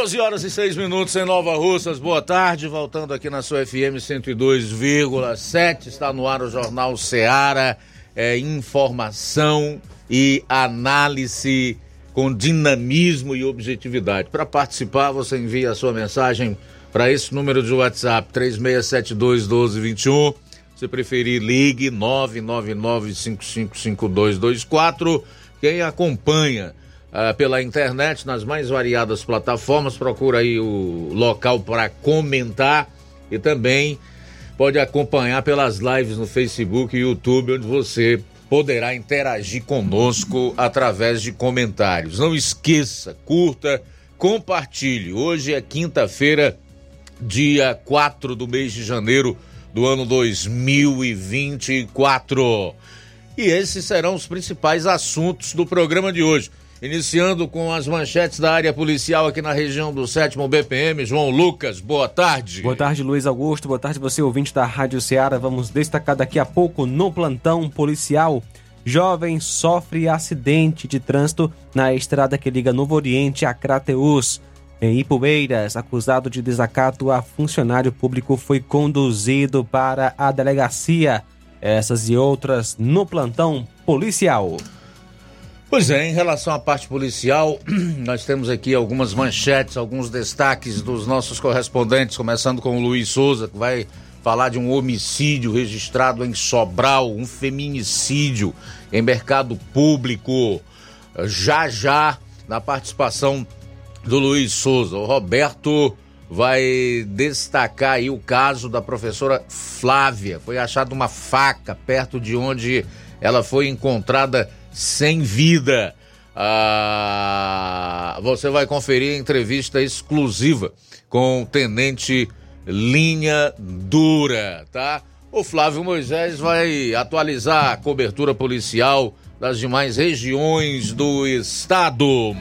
12 horas e 6 minutos em Nova Russas. Boa tarde, voltando aqui na sua FM 102,7. Está no ar o Jornal Seara. É, informação e análise com dinamismo e objetividade. Para participar, você envia a sua mensagem para esse número de WhatsApp 3672 1221. Se preferir, ligue 999 555224. Quem acompanha uh, pela internet, nas mais variadas plataformas. Procura aí o local para comentar e também pode acompanhar pelas lives no Facebook e YouTube, onde você poderá interagir conosco através de comentários. Não esqueça, curta, compartilhe. Hoje é quinta-feira, dia 4 do mês de janeiro do ano 2024. E esses serão os principais assuntos do programa de hoje. Iniciando com as manchetes da área policial aqui na região do 7 BPM. João Lucas, boa tarde. Boa tarde, Luiz Augusto. Boa tarde, você ouvinte da Rádio Ceará. Vamos destacar daqui a pouco no plantão policial. Jovem sofre acidente de trânsito na estrada que liga Novo Oriente a Crateus. Em Ipueiras, acusado de desacato a funcionário público, foi conduzido para a delegacia. Essas e outras no plantão policial. Pois é, em relação à parte policial, nós temos aqui algumas manchetes, alguns destaques dos nossos correspondentes, começando com o Luiz Souza, que vai falar de um homicídio registrado em Sobral, um feminicídio em mercado público. Já já, na participação do Luiz Souza, o Roberto vai destacar aí o caso da professora Flávia. Foi achada uma faca perto de onde ela foi encontrada sem vida. Ah, você vai conferir entrevista exclusiva com o tenente Linha Dura, tá? O Flávio Moisés vai atualizar a cobertura policial das demais regiões do estado.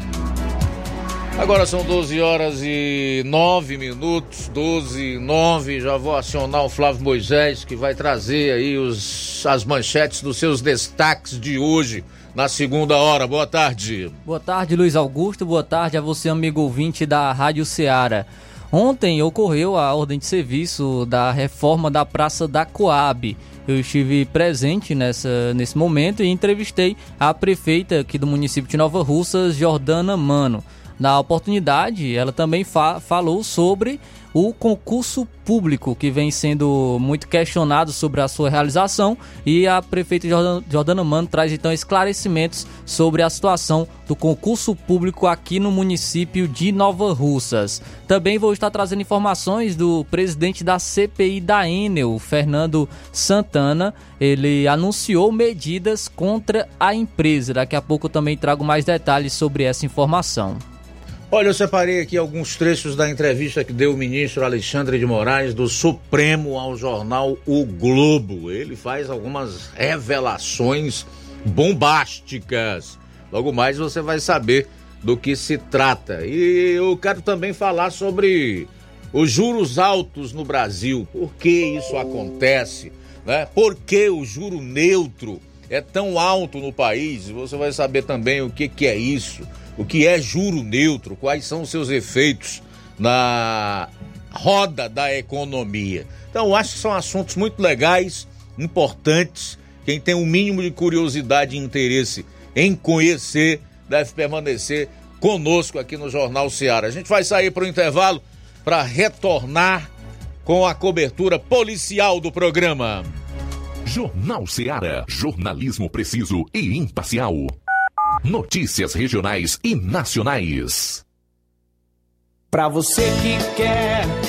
Agora são 12 horas e 9 minutos, 12 e 9. Já vou acionar o Flávio Moisés, que vai trazer aí os, as manchetes dos seus destaques de hoje na segunda hora. Boa tarde. Boa tarde, Luiz Augusto. Boa tarde a você, amigo ouvinte da Rádio Ceará. Ontem ocorreu a ordem de serviço da reforma da Praça da Coab. Eu estive presente nessa, nesse momento e entrevistei a prefeita aqui do município de Nova Russas, Jordana Mano. Na oportunidade, ela também fa falou sobre o concurso público, que vem sendo muito questionado sobre a sua realização, e a prefeita Jordana Mano traz então esclarecimentos sobre a situação do concurso público aqui no município de Nova Russas. Também vou estar trazendo informações do presidente da CPI da Enel, Fernando Santana. Ele anunciou medidas contra a empresa. Daqui a pouco eu também trago mais detalhes sobre essa informação. Olha, eu separei aqui alguns trechos da entrevista que deu o ministro Alexandre de Moraes do Supremo ao jornal O Globo. Ele faz algumas revelações bombásticas. Logo mais você vai saber do que se trata. E eu quero também falar sobre os juros altos no Brasil. Por que isso acontece? Né? Por que o juro neutro é tão alto no país? Você vai saber também o que, que é isso o que é juro neutro, quais são os seus efeitos na roda da economia. Então, acho que são assuntos muito legais, importantes. Quem tem o um mínimo de curiosidade e interesse em conhecer deve permanecer conosco aqui no Jornal Ceará. A gente vai sair para o intervalo para retornar com a cobertura policial do programa. Jornal Ceará, jornalismo preciso e imparcial. Notícias regionais e nacionais. Para você que quer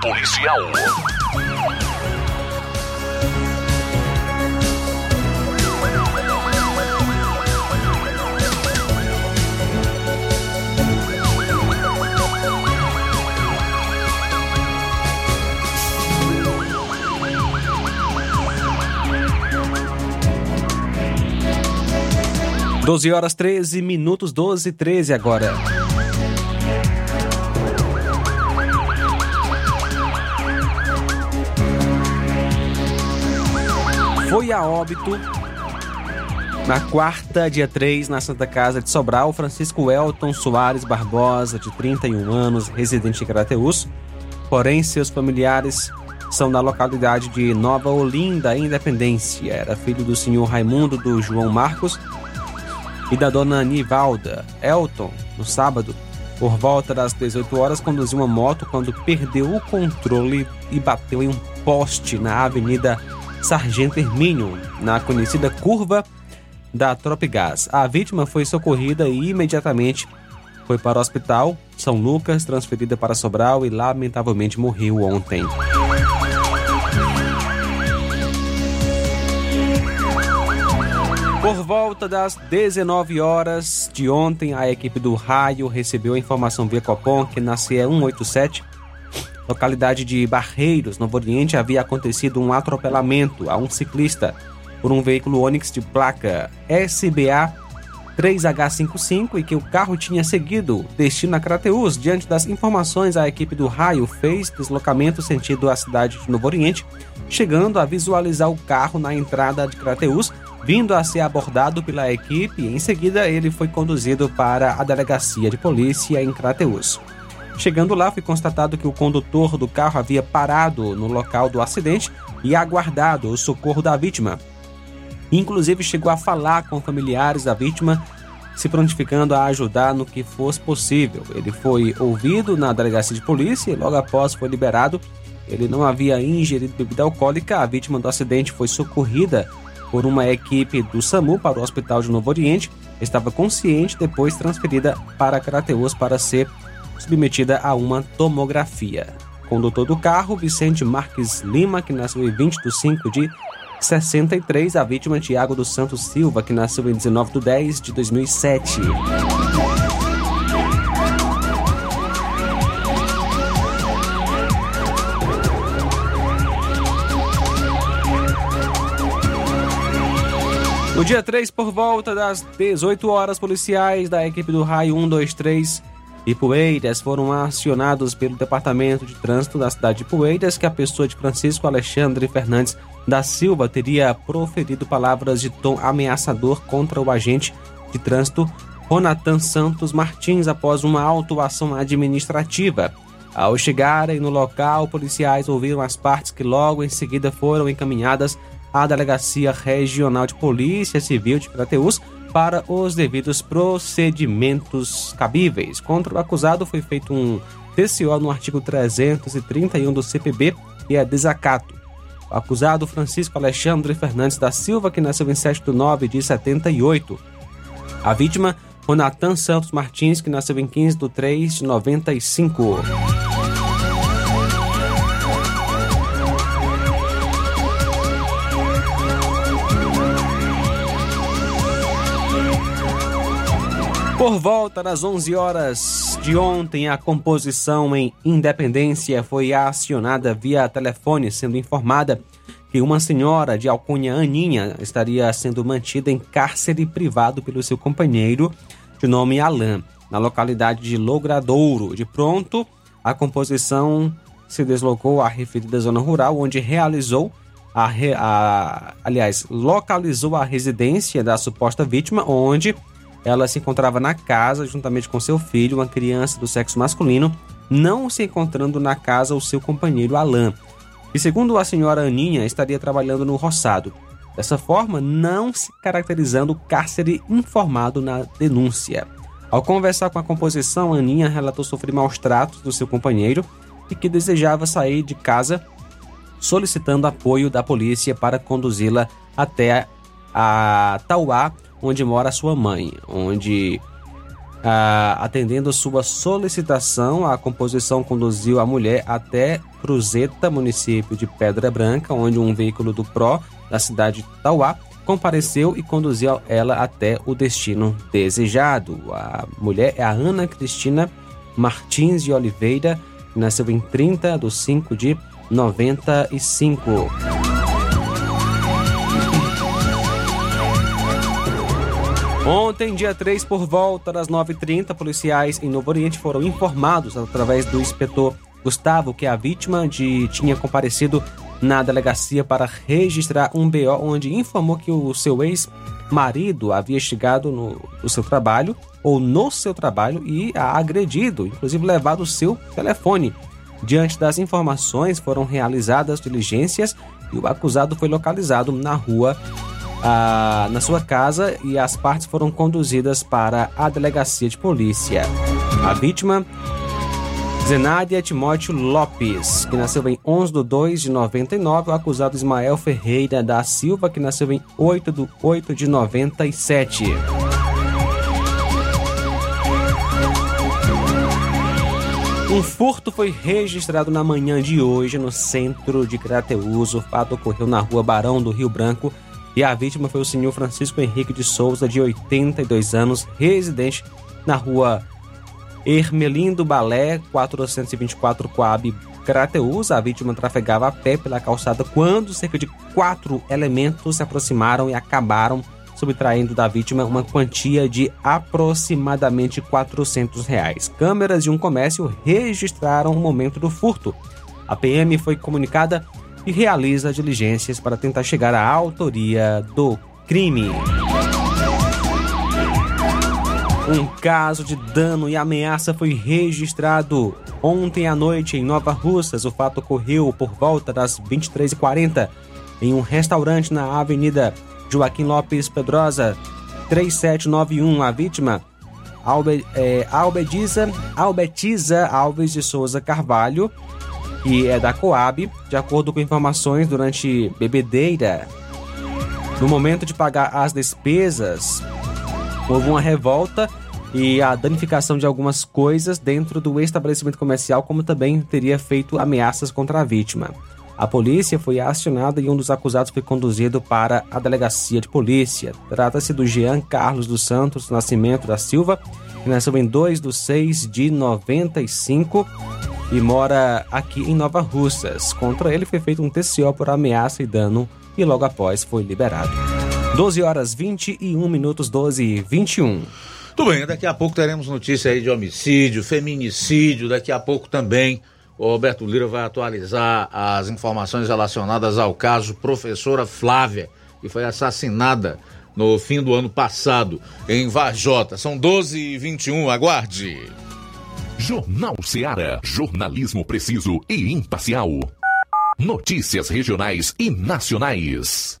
policial. Doze horas 13 minutos, 12 e 13 agora. Foi a óbito na quarta, dia 3, na Santa Casa de Sobral, Francisco Elton Soares Barbosa, de 31 anos, residente em Crateus. Porém, seus familiares são da localidade de Nova Olinda, Independência. Era filho do senhor Raimundo do João Marcos e da dona Nivalda. Elton, no sábado, por volta das 18 horas, conduziu uma moto quando perdeu o controle e bateu em um poste na Avenida Sargento Hermínio, na conhecida curva da Tropigás. A vítima foi socorrida e imediatamente foi para o hospital São Lucas, transferida para Sobral e lamentavelmente morreu ontem. Por volta das 19 horas de ontem, a equipe do Raio recebeu a informação via Copom que na CE 187, localidade de Barreiros, Novo Oriente, havia acontecido um atropelamento a um ciclista por um veículo Onix de placa SBA 3H55 e que o carro tinha seguido destino a Crateus. Diante das informações, a equipe do Raio fez deslocamento sentido à cidade de Novo Oriente, chegando a visualizar o carro na entrada de Crateus, vindo a ser abordado pela equipe. Em seguida, ele foi conduzido para a delegacia de polícia em Crateus. Chegando lá, foi constatado que o condutor do carro havia parado no local do acidente e aguardado o socorro da vítima. Inclusive chegou a falar com familiares da vítima, se prontificando a ajudar no que fosse possível. Ele foi ouvido na delegacia de polícia e logo após foi liberado. Ele não havia ingerido bebida alcoólica. A vítima do acidente foi socorrida por uma equipe do SAMU para o Hospital de Novo Oriente. Estava consciente, depois transferida para Crateus para ser submetida a uma tomografia. Condutor do carro, Vicente Marques Lima, que nasceu em 20 de 5 de 63, a vítima Tiago dos Santos Silva, que nasceu em 19 de 10 de 2007. No dia 3, por volta das 18 horas, policiais da equipe do Raio 123 e Poeiras foram acionados pelo Departamento de Trânsito da cidade de Poeiras que a pessoa de Francisco Alexandre Fernandes da Silva teria proferido palavras de tom ameaçador contra o agente de trânsito Ronatan Santos Martins após uma autuação administrativa. Ao chegarem no local, policiais ouviram as partes que logo em seguida foram encaminhadas à Delegacia Regional de Polícia Civil de Crateús para os devidos procedimentos cabíveis. Contra o acusado foi feito um TCO no artigo 331 do CPB e é desacato. O acusado Francisco Alexandre Fernandes da Silva, que nasceu em 7 de 9 de 78. A vítima, Ronatan Santos Martins, que nasceu em 15 de 3 de 95. Por volta das 11 horas de ontem, a composição em Independência foi acionada via telefone, sendo informada que uma senhora de alcunha Aninha estaria sendo mantida em cárcere privado pelo seu companheiro, de nome Alain, na localidade de Logradouro. De pronto, a composição se deslocou à referida zona rural, onde realizou a, a, aliás, localizou a residência da suposta vítima, onde ela se encontrava na casa juntamente com seu filho, uma criança do sexo masculino, não se encontrando na casa o seu companheiro Alain. E segundo a senhora Aninha, estaria trabalhando no roçado. Dessa forma, não se caracterizando o cárcere informado na denúncia. Ao conversar com a composição, Aninha relatou sofrer maus tratos do seu companheiro e que desejava sair de casa, solicitando apoio da polícia para conduzi-la até a Tauá, onde mora sua mãe, onde ah, atendendo sua solicitação, a composição conduziu a mulher até Cruzeta, município de Pedra Branca, onde um veículo do PRO da cidade de Tauá compareceu e conduziu ela até o destino desejado. A mulher é a Ana Cristina Martins de Oliveira, nasceu em 30 de 5 de 95. Ontem, dia 3, por volta das 9h30, policiais em Novo Oriente foram informados através do inspetor Gustavo que a vítima de, tinha comparecido na delegacia para registrar um BO onde informou que o seu ex-marido havia chegado no, no seu trabalho ou no seu trabalho e a agredido, inclusive levado o seu telefone. Diante das informações, foram realizadas diligências e o acusado foi localizado na rua ah, na sua casa e as partes foram conduzidas para a delegacia de polícia. A vítima, Zenádia Timóteo Lopes, que nasceu em 11 de 2 de 99, o acusado Ismael Ferreira da Silva, que nasceu em 8 de 8 de 97. Um furto foi registrado na manhã de hoje no centro de Crateus. O fato ocorreu na rua Barão do Rio Branco, e a vítima foi o senhor Francisco Henrique de Souza, de 82 anos, residente na rua Ermelindo Balé, 424 Coab, Crateus. A vítima trafegava a pé pela calçada quando cerca de quatro elementos se aproximaram e acabaram subtraindo da vítima uma quantia de aproximadamente 400 reais. Câmeras de um comércio registraram o momento do furto. A PM foi comunicada e realiza diligências para tentar chegar à autoria do crime. Um caso de dano e ameaça foi registrado ontem à noite em Nova Russas. O fato ocorreu por volta das 23h40 em um restaurante na Avenida Joaquim Lopes Pedrosa, 3791. A vítima, Albe, é, Albediza, Albetiza Alves de Souza Carvalho, que é da Coab, de acordo com informações durante bebedeira. No momento de pagar as despesas, houve uma revolta e a danificação de algumas coisas dentro do estabelecimento comercial, como também teria feito ameaças contra a vítima. A polícia foi acionada e um dos acusados foi conduzido para a delegacia de polícia. Trata-se do Jean Carlos dos Santos Nascimento da Silva, que nasceu em 2 de 6 de 95 e mora aqui em Nova Russas. Contra ele foi feito um TCO por ameaça e dano e logo após foi liberado. 12 horas 21 minutos, 12 e 21. Tudo bem, daqui a pouco teremos notícia aí de homicídio, feminicídio, daqui a pouco também o Roberto Lira vai atualizar as informações relacionadas ao caso professora Flávia, que foi assassinada no fim do ano passado em Varjota. São 12 e 21 aguarde. Jornal Seara. Jornalismo preciso e imparcial. Notícias regionais e nacionais.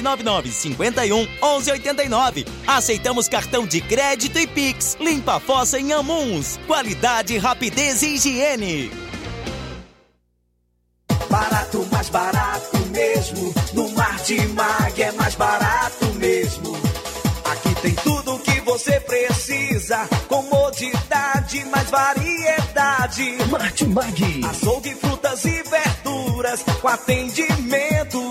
51 1189. Aceitamos cartão de crédito e Pix. Limpa a fossa em Amuns. Qualidade, rapidez e higiene. Barato, mais barato mesmo. No Martimag é mais barato mesmo. Aqui tem tudo o que você precisa. Comodidade, mais variedade. Martimag. Açougue, frutas e verduras. Com atendimento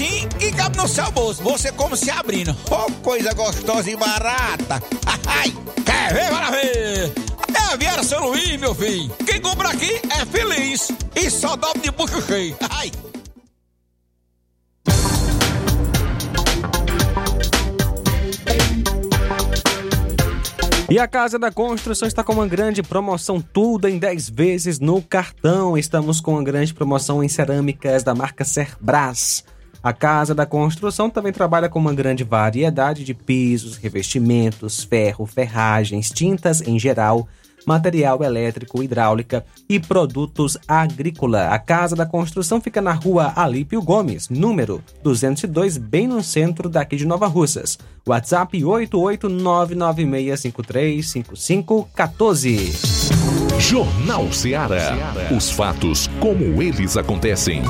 precinho e cabe no seu bolso. Você como se abrindo. Oh, coisa gostosa e barata. Ai, quer ver? Bora ver. É a Viera São Luís, meu filho. Quem compra aqui é feliz. E só dobra de bucho cheio. Ai. E a Casa da Construção está com uma grande promoção, tudo em 10 vezes no cartão. Estamos com uma grande promoção em cerâmicas da marca Cerbras. A Casa da Construção também trabalha com uma grande variedade de pisos, revestimentos, ferro, ferragens, tintas em geral, material elétrico, hidráulica e produtos agrícola. A Casa da Construção fica na rua Alípio Gomes, número 202, bem no centro daqui de Nova Russas. WhatsApp 88996535514. Jornal Ceará. Os fatos como eles acontecem.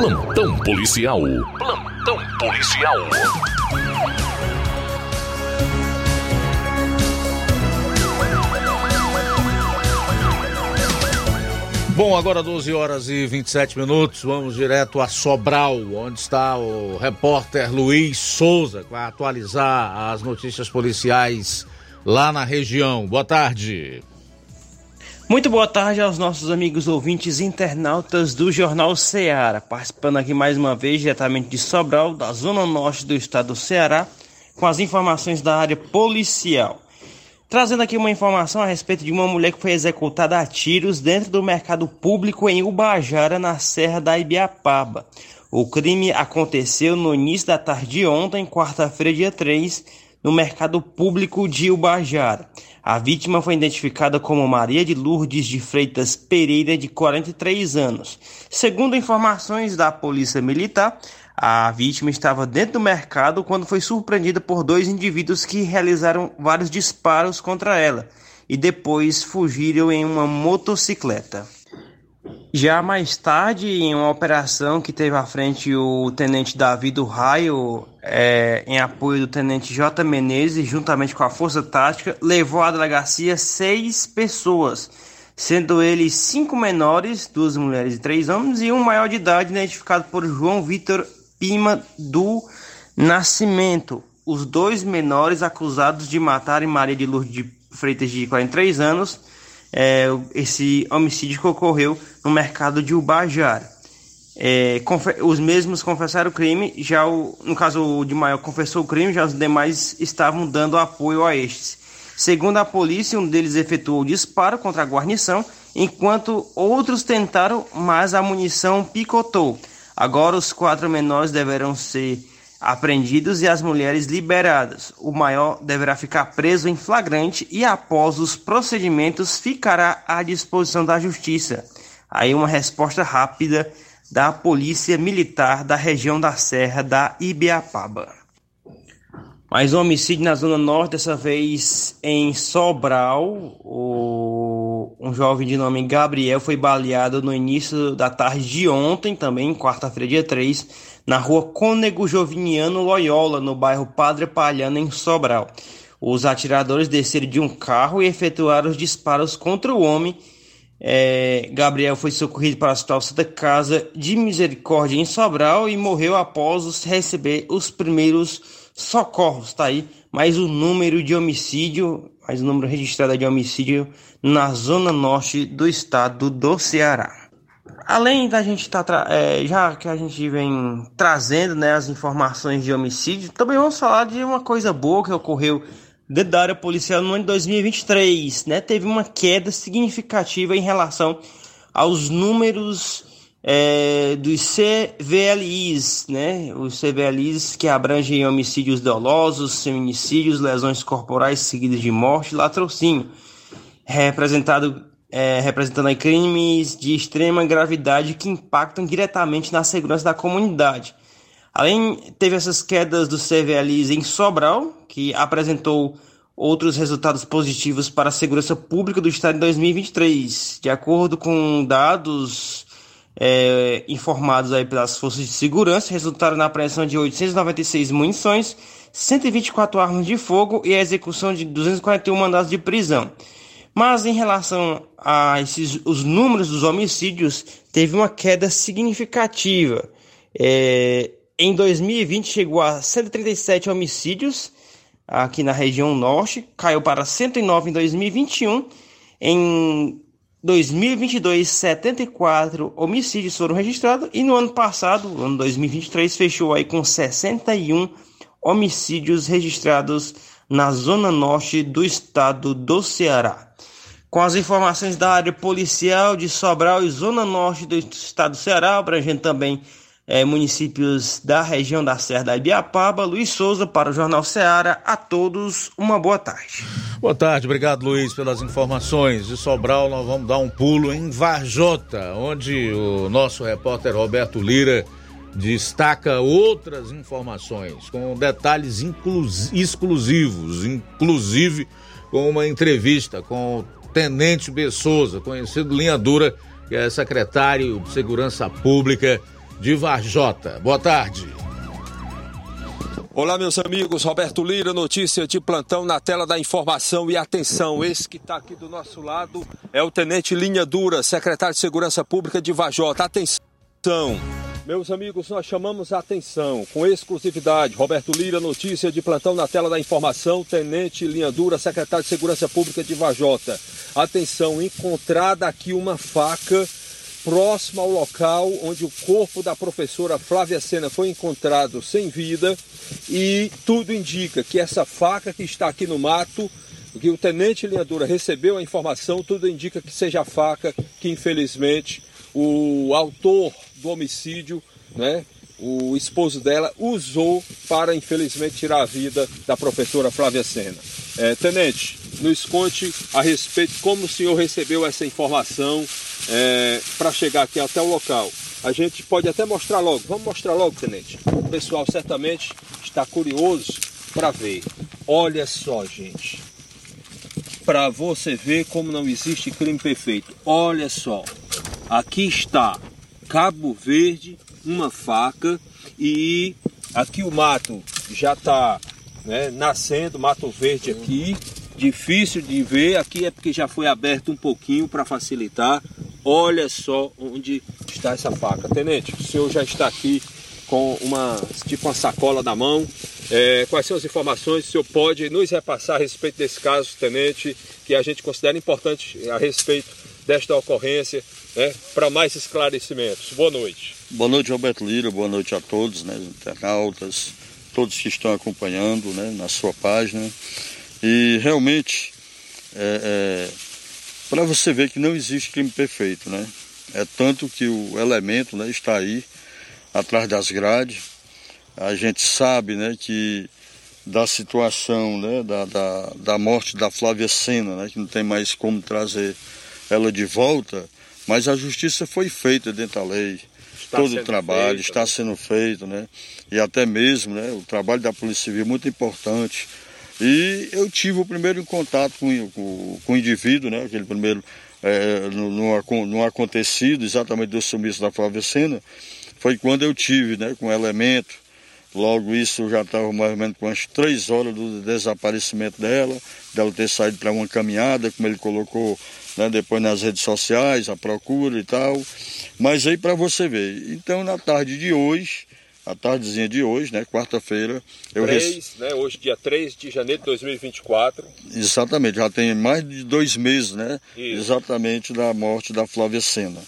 Plantão policial. Plantão policial. Bom, agora 12 horas e 27 minutos, vamos direto a Sobral, onde está o repórter Luiz Souza, que vai atualizar as notícias policiais lá na região. Boa tarde. Muito boa tarde aos nossos amigos ouvintes internautas do Jornal Ceará, participando aqui mais uma vez diretamente de Sobral, da zona norte do estado do Ceará, com as informações da área policial. Trazendo aqui uma informação a respeito de uma mulher que foi executada a tiros dentro do mercado público em Ubajara, na Serra da Ibiapaba. O crime aconteceu no início da tarde de ontem, quarta-feira, dia 3, no mercado público de Ubajara. A vítima foi identificada como Maria de Lourdes de Freitas Pereira, de 43 anos. Segundo informações da Polícia Militar, a vítima estava dentro do mercado quando foi surpreendida por dois indivíduos que realizaram vários disparos contra ela e depois fugiram em uma motocicleta. Já mais tarde, em uma operação que teve à frente o tenente Davi do Raio, é, em apoio do tenente J. Menezes, juntamente com a Força Tática, levou à delegacia seis pessoas, sendo eles cinco menores, duas mulheres e três homens, e um maior de idade, identificado por João Vitor Pima do Nascimento. Os dois menores acusados de matarem Maria de Lourdes de Freitas, de 43 anos, é, esse homicídio que ocorreu no mercado de Ubajara. É, os mesmos confessaram o crime, já o, no caso o de maior confessou o crime, já os demais estavam dando apoio a estes. Segundo a polícia, um deles efetuou o disparo contra a guarnição, enquanto outros tentaram, mas a munição picotou. Agora os quatro menores deverão ser apreendidos e as mulheres liberadas. O maior deverá ficar preso em flagrante e após os procedimentos ficará à disposição da justiça. Aí uma resposta rápida da Polícia Militar da região da Serra da Ibiapaba. Mais um homicídio na Zona Norte, dessa vez em Sobral. O... Um jovem de nome Gabriel foi baleado no início da tarde de ontem, também, quarta-feira, dia 3, na rua Cônego Joviniano Loyola, no bairro Padre Palhano, em Sobral. Os atiradores desceram de um carro e efetuaram os disparos contra o homem. É... Gabriel foi socorrido para a Hospital Santa Casa de Misericórdia, em Sobral, e morreu após receber os primeiros socorros, tá aí mais o número de homicídio, mais o número registrado de homicídio na zona norte do estado do Ceará. Além da gente estar, tá é, já que a gente vem trazendo né, as informações de homicídio, também vamos falar de uma coisa boa que ocorreu dentro da área policial no ano de 2023, né? Teve uma queda significativa em relação aos números é, dos CVLIs, né? Os CVLIs que abrangem homicídios dolosos, feminicídios, lesões corporais seguidas de morte, latrocínio, representado é, representando crimes de extrema gravidade que impactam diretamente na segurança da comunidade. Além, teve essas quedas dos CVLIs em Sobral, que apresentou outros resultados positivos para a segurança pública do estado em 2023. De acordo com dados é, informados aí pelas forças de segurança resultaram na apreensão de 896 munições, 124 armas de fogo e a execução de 241 mandados de prisão. Mas em relação a esses, os números dos homicídios, teve uma queda significativa. É, em 2020 chegou a 137 homicídios aqui na região norte, caiu para 109 em 2021. Em 2022, 74 homicídios foram registrados e no ano passado, ano 2023, fechou aí com 61 homicídios registrados na zona norte do estado do Ceará. Com as informações da área policial de Sobral e Zona Norte do estado do Ceará, abrangendo também é, municípios da região da Serra da Ibiapaba. Luiz Souza para o Jornal Ceará. A todos, uma boa tarde. Boa tarde, obrigado Luiz pelas informações. De Sobral, nós vamos dar um pulo em Varjota, onde o nosso repórter Roberto Lira destaca outras informações com detalhes exclusivos, inclusive com uma entrevista com o Tenente Bessosa, conhecido Linha Dura, que é secretário de Segurança Pública de Varjota. Boa tarde. Olá, meus amigos. Roberto Lira, notícia de plantão na tela da informação. E atenção, esse que está aqui do nosso lado é o Tenente Linha Dura, secretário de Segurança Pública de Varjota. Atenção. Meus amigos, nós chamamos a atenção com exclusividade. Roberto Lira, notícia de plantão na tela da informação. Tenente Linha Dura, secretário de Segurança Pública de Vajota. Atenção, encontrada aqui uma faca próximo ao local onde o corpo da professora Flávia Sena foi encontrado sem vida e tudo indica que essa faca que está aqui no mato, que o tenente Linhadura recebeu a informação, tudo indica que seja a faca que infelizmente o autor do homicídio, né, o esposo dela, usou para infelizmente tirar a vida da professora Flávia Sena. É, tenente, nos conte a respeito como o senhor recebeu essa informação é, para chegar aqui até o local. A gente pode até mostrar logo. Vamos mostrar logo, tenente. O pessoal certamente está curioso para ver. Olha só, gente. Para você ver como não existe crime perfeito. Olha só. Aqui está Cabo Verde, uma faca e aqui o mato já está né, nascendo, mato verde aqui difícil de ver. Aqui é porque já foi aberto um pouquinho para facilitar. Olha só onde está essa faca. Tenente, o senhor já está aqui com uma tipo uma sacola na mão. É, quais são as informações? O senhor pode nos repassar a respeito desse caso, tenente, que a gente considera importante a respeito desta ocorrência, né, para mais esclarecimentos. Boa noite. Boa noite, Roberto Lira. Boa noite a todos, né, internautas, todos que estão acompanhando né, na sua página. E realmente, é, é, para você ver que não existe crime perfeito, né? É tanto que o elemento né, está aí, atrás das grades. A gente sabe né, que da situação né, da, da, da morte da Flávia Sena, né, que não tem mais como trazer ela de volta, mas a justiça foi feita dentro da lei. Está Todo o trabalho feito, está né? sendo feito, né? E até mesmo né, o trabalho da Polícia Civil é muito importante e eu tive o primeiro contato com, com, com o indivíduo, né, aquele primeiro, é, no, no, no, acontecido exatamente do sumiço da Flávia Sena, foi quando eu tive né, com o elemento. Logo isso já estava mais ou menos com as três horas do desaparecimento dela, dela ter saído para uma caminhada, como ele colocou né, depois nas redes sociais, a procura e tal. Mas aí para você ver. Então na tarde de hoje, a tardezinha de hoje, né, quarta-feira. Eu 3, né, hoje dia 3 de janeiro de 2024. Exatamente, já tem mais de dois meses, né? Isso. Exatamente da morte da Flávia Sena.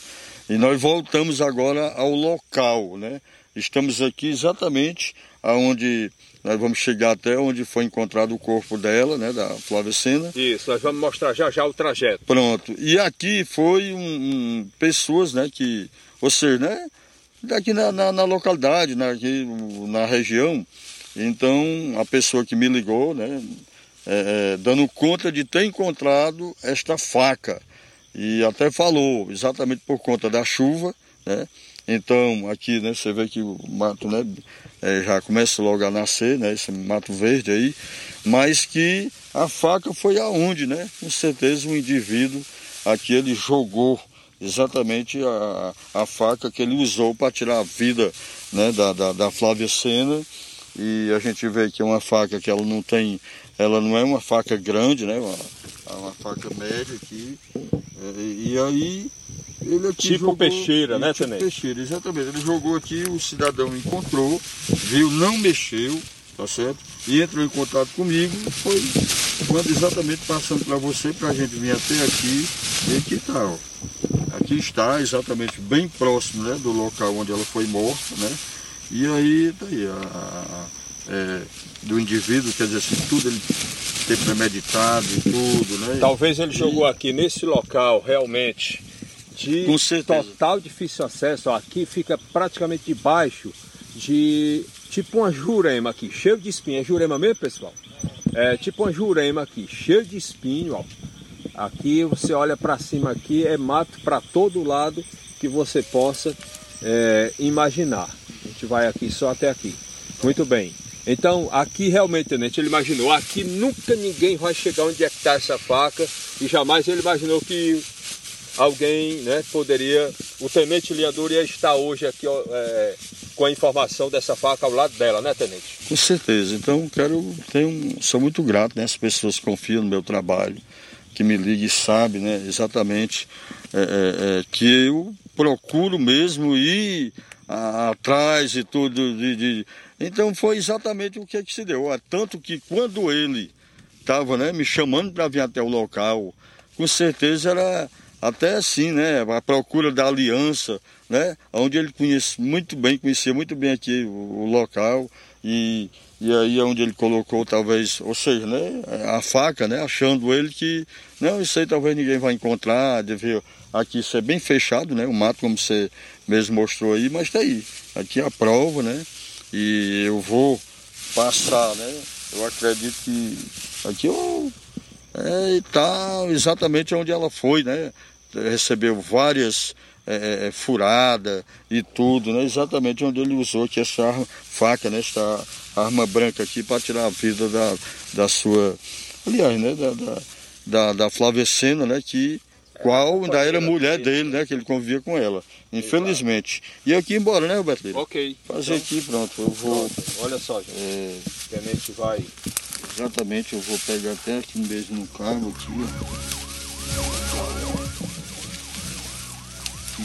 E nós voltamos agora ao local, né? Estamos aqui exatamente aonde nós vamos chegar até onde foi encontrado o corpo dela, né, da Flávia Sena. Isso, nós vamos mostrar já já o trajeto. Pronto. E aqui foi um, um pessoas, né, que, ou seja, né, daqui na, na, na localidade, na, aqui, na região. Então, a pessoa que me ligou, né, é, é, dando conta de ter encontrado esta faca. E até falou, exatamente por conta da chuva, né? Então, aqui, né, você vê que o mato, né, é, já começa logo a nascer, né, esse mato verde aí, mas que a faca foi aonde, né? Com certeza um indivíduo aqui ele jogou exatamente a, a faca que ele usou para tirar a vida né, da, da, da, Flávia Sena. E a gente vê que é uma faca que ela não tem, ela não é uma faca grande, né? Uma, é uma faca média aqui. E, e aí ele aqui tipo jogou, peixeira, né, tipo Tenente? Peixeira, exatamente. Ele jogou aqui, o cidadão encontrou, viu, não mexeu, tá certo? E entrou em contato comigo, foi quando exatamente passando para você, para a gente vir até aqui, e que tal? Aqui está exatamente bem próximo né, do local onde ela foi morta, né? E aí, tá aí, a, a, é, do indivíduo, quer dizer assim, tudo ele ter premeditado e tudo, né? Talvez ele jogou aqui nesse local realmente de total difícil acesso. Ó, Aqui fica praticamente debaixo de tipo uma jurema aqui, cheio de espinho. É jurema mesmo, pessoal? É tipo uma jurema aqui, cheio de espinho, ó. Aqui você olha para cima aqui, é mato para todo lado que você possa é, imaginar. A gente vai aqui só até aqui. Muito bem. Então, aqui realmente, tenente, ele imaginou, aqui nunca ninguém vai chegar onde é que está essa faca e jamais ele imaginou que alguém né, poderia, o tenente Linhador ia estar hoje aqui é, com a informação dessa faca ao lado dela, né, tenente? Com certeza. Então, quero, tenho, sou muito grato, né? As pessoas confiam no meu trabalho, que me ligam e sabem, né? Exatamente é, é, é, que eu procuro mesmo ir atrás e tudo. De, de- Então, foi exatamente o que, é que se deu. Tanto que quando ele estava né, me chamando para vir até o local, com certeza era até assim, né? A procura da aliança, né? Onde ele conhece muito bem, conhecia muito bem aqui o, o local e, e aí é onde ele colocou talvez, ou seja, né? A faca, né? Achando ele que, não, isso aí talvez ninguém vai encontrar, deve aqui isso é bem fechado, né? O mato, como você mesmo mostrou aí, mas tá aí. Aqui é a prova, né? E eu vou passar, né? Eu acredito que aqui eu é, e tá exatamente onde ela foi, né? Recebeu várias é, é, furadas e tudo, né? Exatamente onde ele usou aqui essa arma, faca, né? Essa arma branca aqui para tirar a vida da, da sua, aliás, né? Da, da, da, da Flavecena, né? Que qual ainda era mulher dele, né? Que ele convivia com ela, infelizmente. E aqui embora, né, Roberto? Lira? Ok. Fazer aqui, pronto. Eu vou. Olha só, gente. É, tenente vai. exatamente, eu vou pegar até aqui mesmo no carro aqui,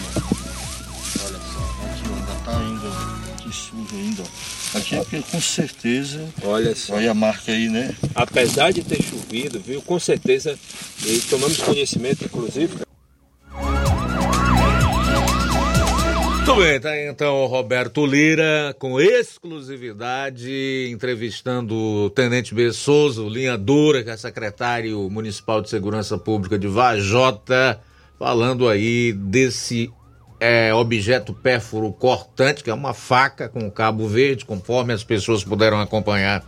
ó. Olha só, aqui ó, ainda tá ainda, que sujo ainda. ó. Aqui é porque com certeza. Olha só. Olha a marca aí, né? Apesar de ter chovido, viu? Com certeza, e tomamos conhecimento, inclusive. Muito bem, tá aí então o Roberto Lira com exclusividade entrevistando o Tenente B. Souza, o Linha Dura, que é secretário municipal de Segurança Pública de Vajota, falando aí desse é, objeto pérfuro cortante, que é uma faca com cabo verde, conforme as pessoas puderam acompanhar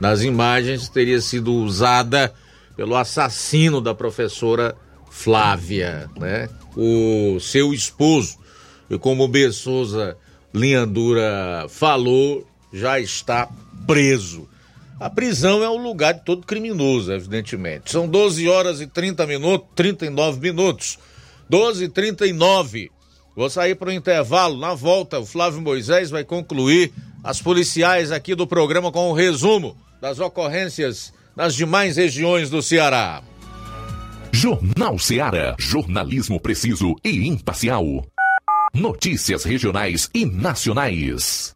nas imagens, teria sido usada pelo assassino da professora Flávia, né? O seu esposo. E como o B. Falou, já está preso. A prisão é o lugar de todo criminoso, evidentemente. São 12 horas e 30 minutos, 39 minutos. 12 e 39. Vou sair para o intervalo. Na volta, o Flávio Moisés vai concluir as policiais aqui do programa com o resumo das ocorrências nas demais regiões do Ceará. Jornal Seara. Jornalismo preciso e imparcial. Notícias regionais e nacionais.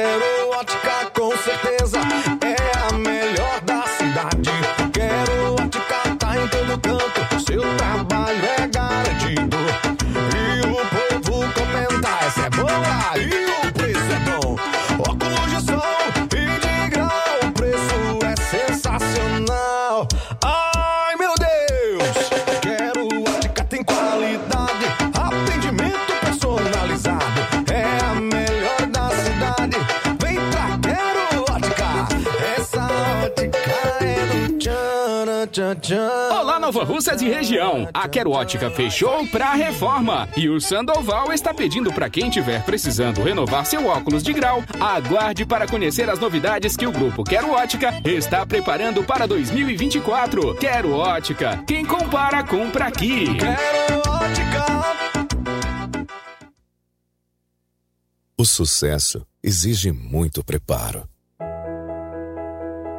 Quero Ótica com certeza é a melhor da cidade. Quero Ótica tá em todo canto, seu trabalho é garantido. E o povo comenta, essa é boa e o Olá, Nova Russas e região. A Quero Ótica fechou pra reforma. E o Sandoval está pedindo para quem tiver precisando renovar seu óculos de grau, aguarde para conhecer as novidades que o grupo Quero Ótica está preparando para 2024. Quero Ótica. Quem compara, compra aqui. Quero Ótica. O sucesso exige muito preparo.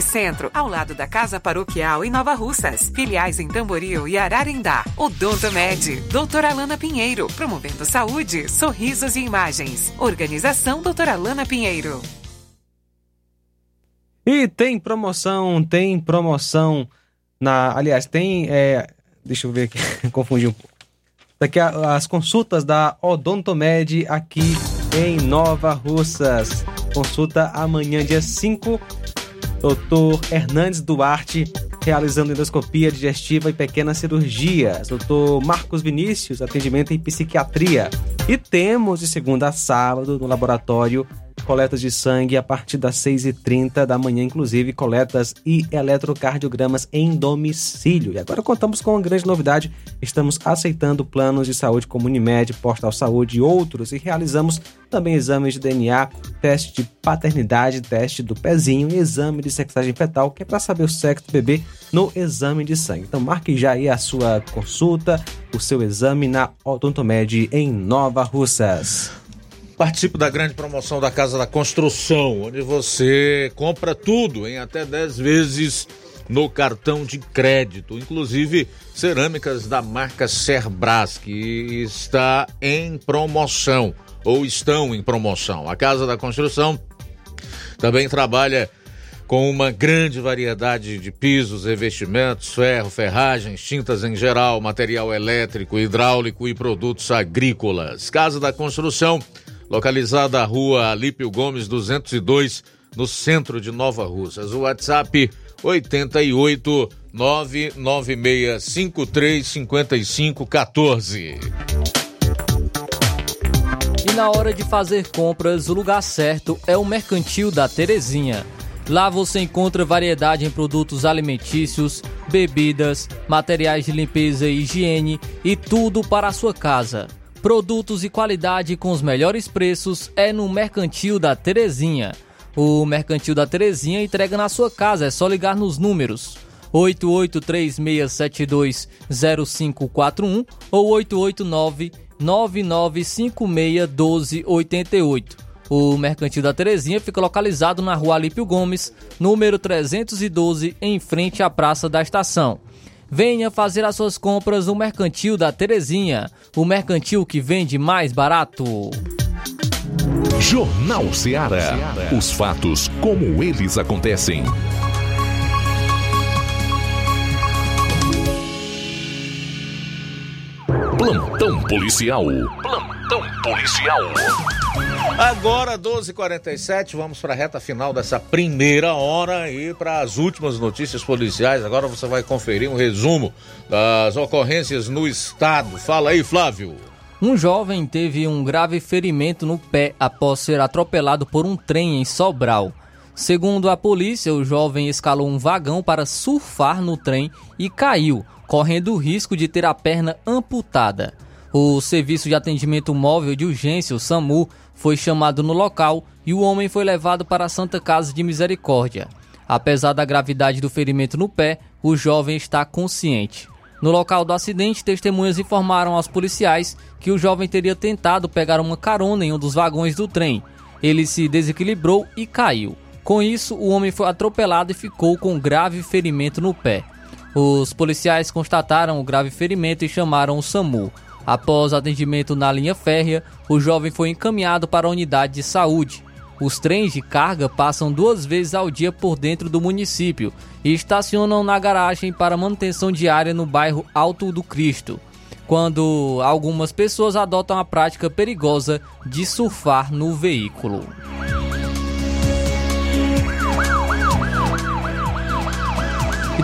Centro, ao lado da Casa Paroquial em Nova Russas. Filiais em Tamboril e Ararindá. Odonto Med, doutora Alana Pinheiro, promovendo saúde, sorrisos e imagens. Organização doutora Alana Pinheiro. E tem promoção, tem promoção na. Aliás, tem. É, deixa eu ver aqui, confundi um pouco. Daqui a, as consultas da Odontomed aqui em Nova Russas. Consulta amanhã, dia 5 Doutor Hernandes Duarte, realizando endoscopia digestiva e pequenas cirurgias. Doutor Marcos Vinícius, atendimento em psiquiatria. E temos de segunda a sábado no laboratório coletas de sangue a partir das 6h30 da manhã, inclusive coletas e eletrocardiogramas em domicílio. E agora contamos com uma grande novidade: estamos aceitando planos de saúde como Unimed, Postal Saúde e outros, e realizamos também exames de DNA, teste de paternidade, teste do pezinho e exame de sexagem fetal, que é para saber o sexo do bebê no exame de sangue. Então marque já aí a sua consulta, o seu exame na Odontomed em Nova Russas. Participe da grande promoção da Casa da Construção, onde você compra tudo em até 10 vezes no cartão de crédito, inclusive cerâmicas da marca Cerbras, que está em promoção ou estão em promoção. A Casa da Construção também trabalha com uma grande variedade de pisos, revestimentos, ferro, ferragens, tintas em geral, material elétrico, hidráulico e produtos agrícolas. Casa da Construção localizada a rua Alípio Gomes 202, no centro de Nova Russas. O WhatsApp 88 99653 5514. E na hora de fazer compras, o lugar certo é o Mercantil da Terezinha. Lá você encontra variedade em produtos alimentícios, bebidas, materiais de limpeza e higiene e tudo para a sua casa. Produtos e qualidade com os melhores preços é no Mercantil da Terezinha. O Mercantil da Terezinha entrega na sua casa, é só ligar nos números 8836720541 ou 889-9956-1288. O Mercantil da Terezinha fica localizado na rua Alípio Gomes, número 312, em frente à Praça da Estação. Venha fazer as suas compras no Mercantil da Terezinha, o mercantil que vende mais barato. Jornal Ceará. Os fatos como eles acontecem. Plantão policial. Plantão policial. Agora, 12h47, vamos para a reta final dessa primeira hora e para as últimas notícias policiais. Agora você vai conferir um resumo das ocorrências no estado. Fala aí, Flávio. Um jovem teve um grave ferimento no pé após ser atropelado por um trem em Sobral. Segundo a polícia, o jovem escalou um vagão para surfar no trem e caiu, correndo o risco de ter a perna amputada. O Serviço de Atendimento Móvel de Urgência, o SAMU, foi chamado no local e o homem foi levado para a Santa Casa de Misericórdia. Apesar da gravidade do ferimento no pé, o jovem está consciente. No local do acidente, testemunhas informaram aos policiais que o jovem teria tentado pegar uma carona em um dos vagões do trem. Ele se desequilibrou e caiu. Com isso, o homem foi atropelado e ficou com grave ferimento no pé. Os policiais constataram o grave ferimento e chamaram o SAMU. Após atendimento na linha férrea, o jovem foi encaminhado para a unidade de saúde. Os trens de carga passam duas vezes ao dia por dentro do município e estacionam na garagem para manutenção diária no bairro Alto do Cristo, quando algumas pessoas adotam a prática perigosa de surfar no veículo.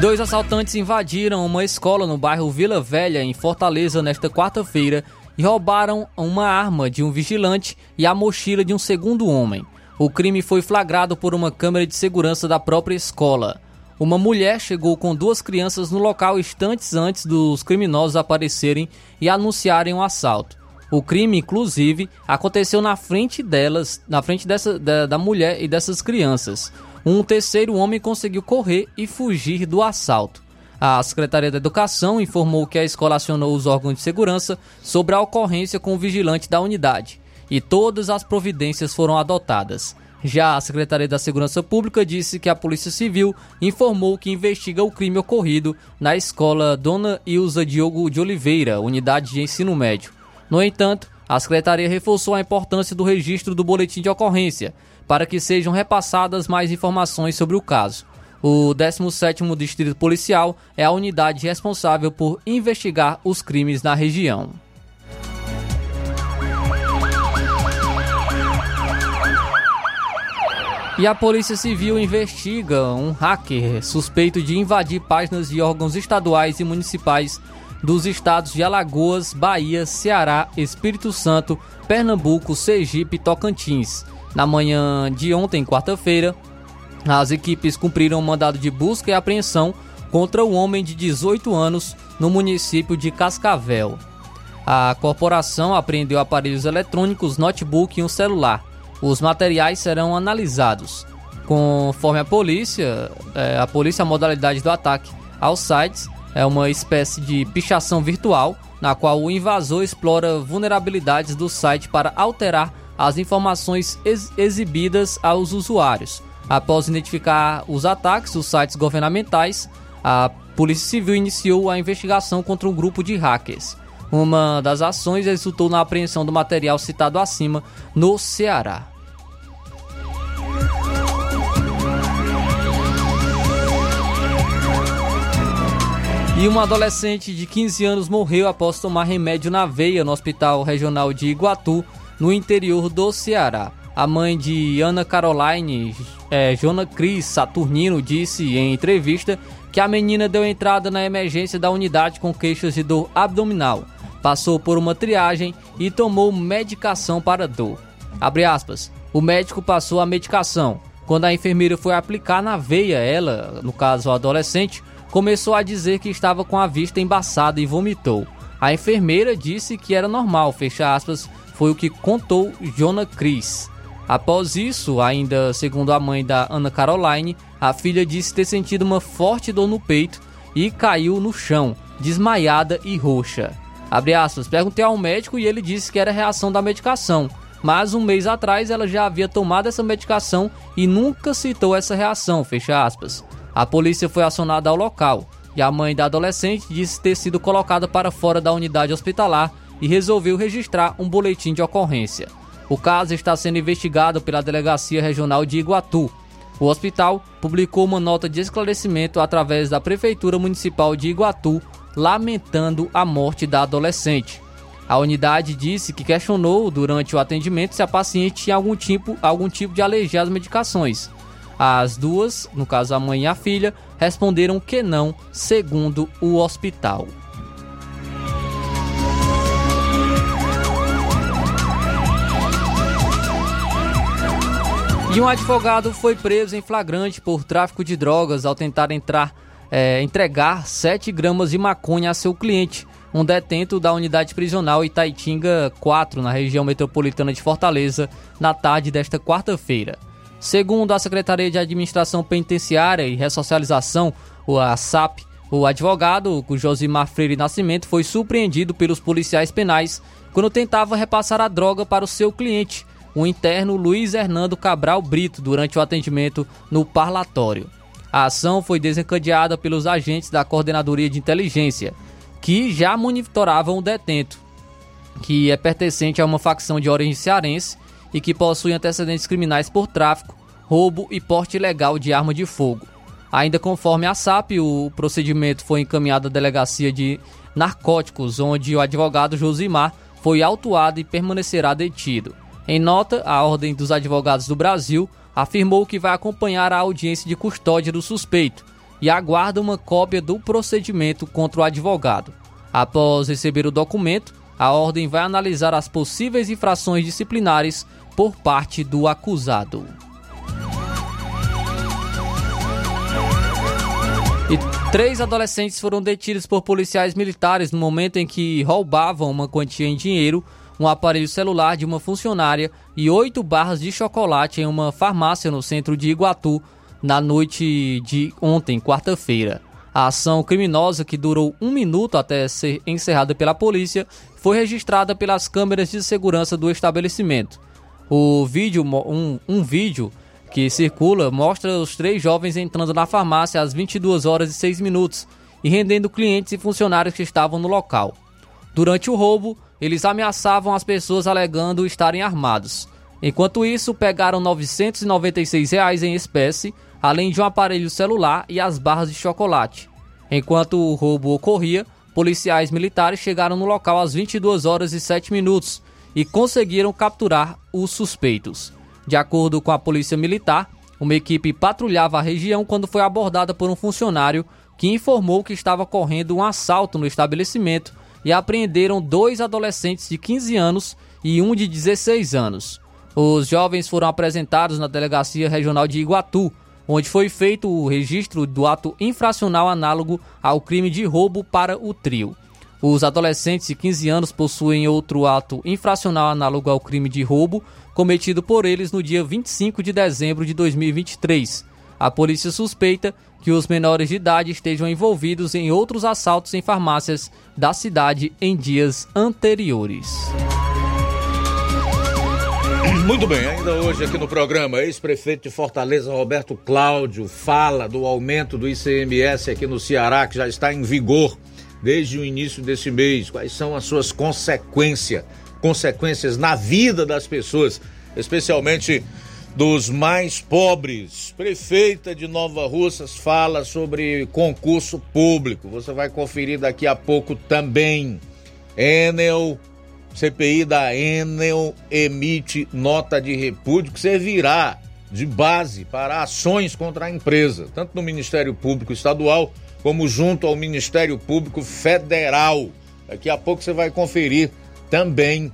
Dois assaltantes invadiram uma escola no bairro Vila Velha, em Fortaleza, nesta quarta-feira e roubaram uma arma de um vigilante e a mochila de um segundo homem. O crime foi flagrado por uma câmera de segurança da própria escola. Uma mulher chegou com duas crianças no local instantes antes dos criminosos aparecerem e anunciarem o um assalto. O crime, inclusive, aconteceu na frente delas, na frente dessa, da, da mulher e dessas crianças um terceiro homem conseguiu correr e fugir do assalto. A Secretaria da Educação informou que a escola acionou os órgãos de segurança sobre a ocorrência com o vigilante da unidade e todas as providências foram adotadas. Já a Secretaria da Segurança Pública disse que a Polícia Civil informou que investiga o crime ocorrido na escola Dona Ilza Diogo de Oliveira, unidade de ensino médio. No entanto, a Secretaria reforçou a importância do registro do boletim de ocorrência, para que sejam repassadas mais informações sobre o caso. O 17º Distrito Policial é a unidade responsável por investigar os crimes na região. E a Polícia Civil investiga um hacker suspeito de invadir páginas de órgãos estaduais e municipais dos estados de Alagoas, Bahia, Ceará, Espírito Santo, Pernambuco, Sergipe e Tocantins. Na manhã de ontem, quarta-feira, as equipes cumpriram um mandado de busca e apreensão contra um homem de 18 anos no município de Cascavel. A corporação apreendeu aparelhos eletrônicos, notebook e um celular. Os materiais serão analisados. Conforme a polícia, é, a polícia a modalidade do ataque aos sites é uma espécie de pichação virtual, na qual o invasor explora vulnerabilidades do site para alterar as informações ex exibidas aos usuários. Após identificar os ataques dos sites governamentais, a Polícia Civil iniciou a investigação contra um grupo de hackers. Uma das ações resultou na apreensão do material citado acima no Ceará. E uma adolescente de 15 anos morreu após tomar remédio na veia no Hospital Regional de Iguatu, no interior do Ceará. A mãe de Ana Caroline, é, Jona Cris Saturnino, disse em entrevista que a menina deu entrada na emergência da unidade com queixas de dor abdominal, passou por uma triagem e tomou medicação para dor. Aspas. O médico passou a medicação. Quando a enfermeira foi aplicar na veia, ela, no caso a adolescente, começou a dizer que estava com a vista embaçada e vomitou. A enfermeira disse que era normal, fecha aspas, foi o que contou Jonah Cris. Após isso, ainda segundo a mãe da Ana Caroline, a filha disse ter sentido uma forte dor no peito e caiu no chão, desmaiada e roxa. Abre aspas, perguntei ao médico e ele disse que era reação da medicação, mas um mês atrás ela já havia tomado essa medicação e nunca citou essa reação, fecha aspas. A polícia foi acionada ao local e a mãe da adolescente disse ter sido colocada para fora da unidade hospitalar e resolveu registrar um boletim de ocorrência. O caso está sendo investigado pela Delegacia Regional de Iguatu. O hospital publicou uma nota de esclarecimento através da Prefeitura Municipal de Iguatu, lamentando a morte da adolescente. A unidade disse que questionou durante o atendimento se a paciente tinha algum tipo, algum tipo de alergia às medicações. As duas, no caso a mãe e a filha, responderam que não, segundo o hospital. E um advogado foi preso em flagrante por tráfico de drogas ao tentar entrar, é, entregar 7 gramas de maconha a seu cliente, um detento da unidade prisional Itaitinga 4, na região metropolitana de Fortaleza, na tarde desta quarta-feira. Segundo a Secretaria de Administração Penitenciária e Ressocialização, o ASAP, o advogado, o Josimar Freire Nascimento, foi surpreendido pelos policiais penais quando tentava repassar a droga para o seu cliente, o interno Luiz Hernando Cabral Brito durante o atendimento no parlatório. A ação foi desencadeada pelos agentes da Coordenadoria de Inteligência, que já monitoravam o detento, que é pertencente a uma facção de origem cearense e que possui antecedentes criminais por tráfico, roubo e porte ilegal de arma de fogo. Ainda conforme a SAP, o procedimento foi encaminhado à delegacia de narcóticos, onde o advogado Josimar foi autuado e permanecerá detido. Em nota, a Ordem dos Advogados do Brasil afirmou que vai acompanhar a audiência de custódia do suspeito e aguarda uma cópia do procedimento contra o advogado. Após receber o documento, a Ordem vai analisar as possíveis infrações disciplinares por parte do acusado. E três adolescentes foram detidos por policiais militares no momento em que roubavam uma quantia em dinheiro um aparelho celular de uma funcionária e oito barras de chocolate em uma farmácia no centro de Iguatu na noite de ontem, quarta-feira. A ação criminosa, que durou um minuto até ser encerrada pela polícia, foi registrada pelas câmeras de segurança do estabelecimento. O vídeo, um, um vídeo que circula mostra os três jovens entrando na farmácia às 22 horas e 6 minutos e rendendo clientes e funcionários que estavam no local. Durante o roubo, eles ameaçavam as pessoas alegando estarem armados. Enquanto isso, pegaram 996 reais em espécie, além de um aparelho celular e as barras de chocolate. Enquanto o roubo ocorria, policiais militares chegaram no local às 22 horas e 7 minutos e conseguiram capturar os suspeitos. De acordo com a polícia militar, uma equipe patrulhava a região quando foi abordada por um funcionário que informou que estava correndo um assalto no estabelecimento e apreenderam dois adolescentes de 15 anos e um de 16 anos. Os jovens foram apresentados na Delegacia Regional de Iguatu, onde foi feito o registro do ato infracional análogo ao crime de roubo para o trio. Os adolescentes de 15 anos possuem outro ato infracional análogo ao crime de roubo cometido por eles no dia 25 de dezembro de 2023. A polícia suspeita que os menores de idade estejam envolvidos em outros assaltos em farmácias da cidade em dias anteriores. Muito bem, ainda hoje aqui no programa, ex-prefeito de Fortaleza, Roberto Cláudio, fala do aumento do ICMS aqui no Ceará, que já está em vigor desde o início desse mês. Quais são as suas consequências, consequências na vida das pessoas, especialmente dos mais pobres. Prefeita de Nova Russas fala sobre concurso público. Você vai conferir daqui a pouco também. Enel, CPI da Enel emite nota de repúdio que servirá de base para ações contra a empresa, tanto no Ministério Público Estadual como junto ao Ministério Público Federal. Daqui a pouco você vai conferir também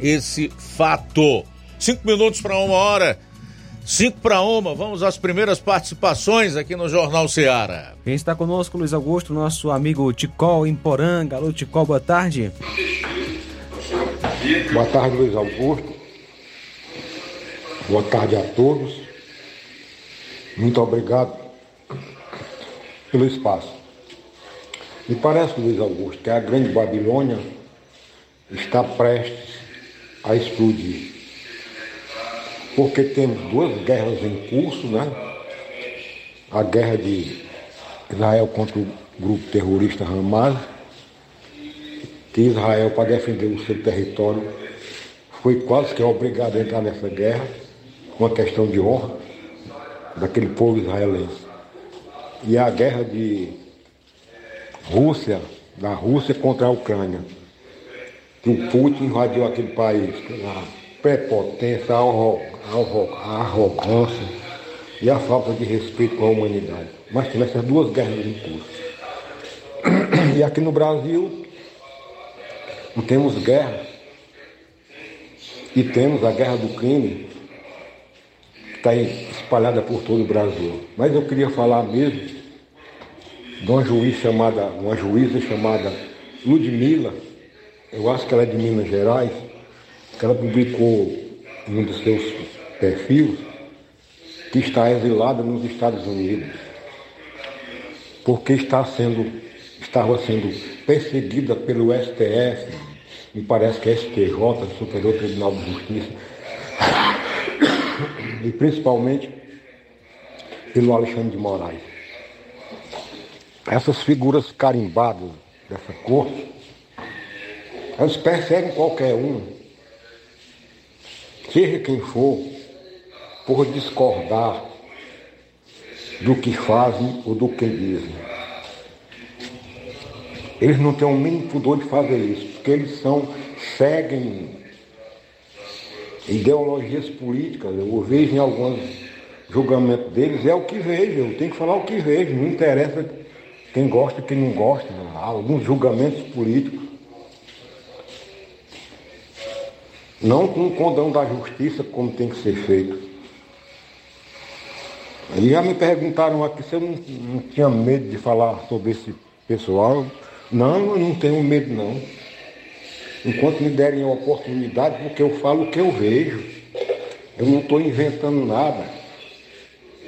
esse fato. Cinco minutos para uma hora. 5 para uma, vamos às primeiras participações aqui no Jornal Seara. Quem está conosco, Luiz Augusto, nosso amigo Ticol em Poranga. Alô, Ticol, boa tarde. Boa tarde, Luiz Augusto. Boa tarde a todos. Muito obrigado pelo espaço. Me parece, Luiz Augusto, que a grande Babilônia está prestes a explodir porque temos duas guerras em curso, né? A guerra de Israel contra o grupo terrorista Hamas, que Israel, para defender o seu território, foi quase que obrigado a entrar nessa guerra, uma questão de honra daquele povo israelense. E a guerra de Rússia, da Rússia contra a Ucrânia, que o Putin invadiu aquele país, a prepotência, arrogância e a falta de respeito com a humanidade. Mas tem essas duas guerras em curso. E aqui no Brasil, não temos guerra. E temos a guerra do crime, que está espalhada por todo o Brasil. Mas eu queria falar mesmo de uma juiz chamada, uma juíza chamada Ludmilla, eu acho que ela é de Minas Gerais, ela publicou em um dos seus perfis que está exilada nos Estados Unidos, porque está sendo, estava sendo perseguida pelo STF, me parece que é STJ, Superior Tribunal de Justiça, e principalmente pelo Alexandre de Moraes. Essas figuras carimbadas dessa corte, elas perseguem qualquer um, seja quem for, por discordar do que fazem ou do que dizem. Eles não têm o mínimo pudor de fazer isso, porque eles são, seguem ideologias políticas. Eu vejo em alguns julgamentos deles, é o que vejo, eu tenho que falar o que vejo, não interessa quem gosta, quem não gosta, há alguns julgamentos políticos. Não com o condão da justiça como tem que ser feito. E já me perguntaram aqui se eu não, não tinha medo de falar sobre esse pessoal. Não, eu não tenho medo não. Enquanto me derem a oportunidade, porque eu falo o que eu vejo. Eu não estou inventando nada.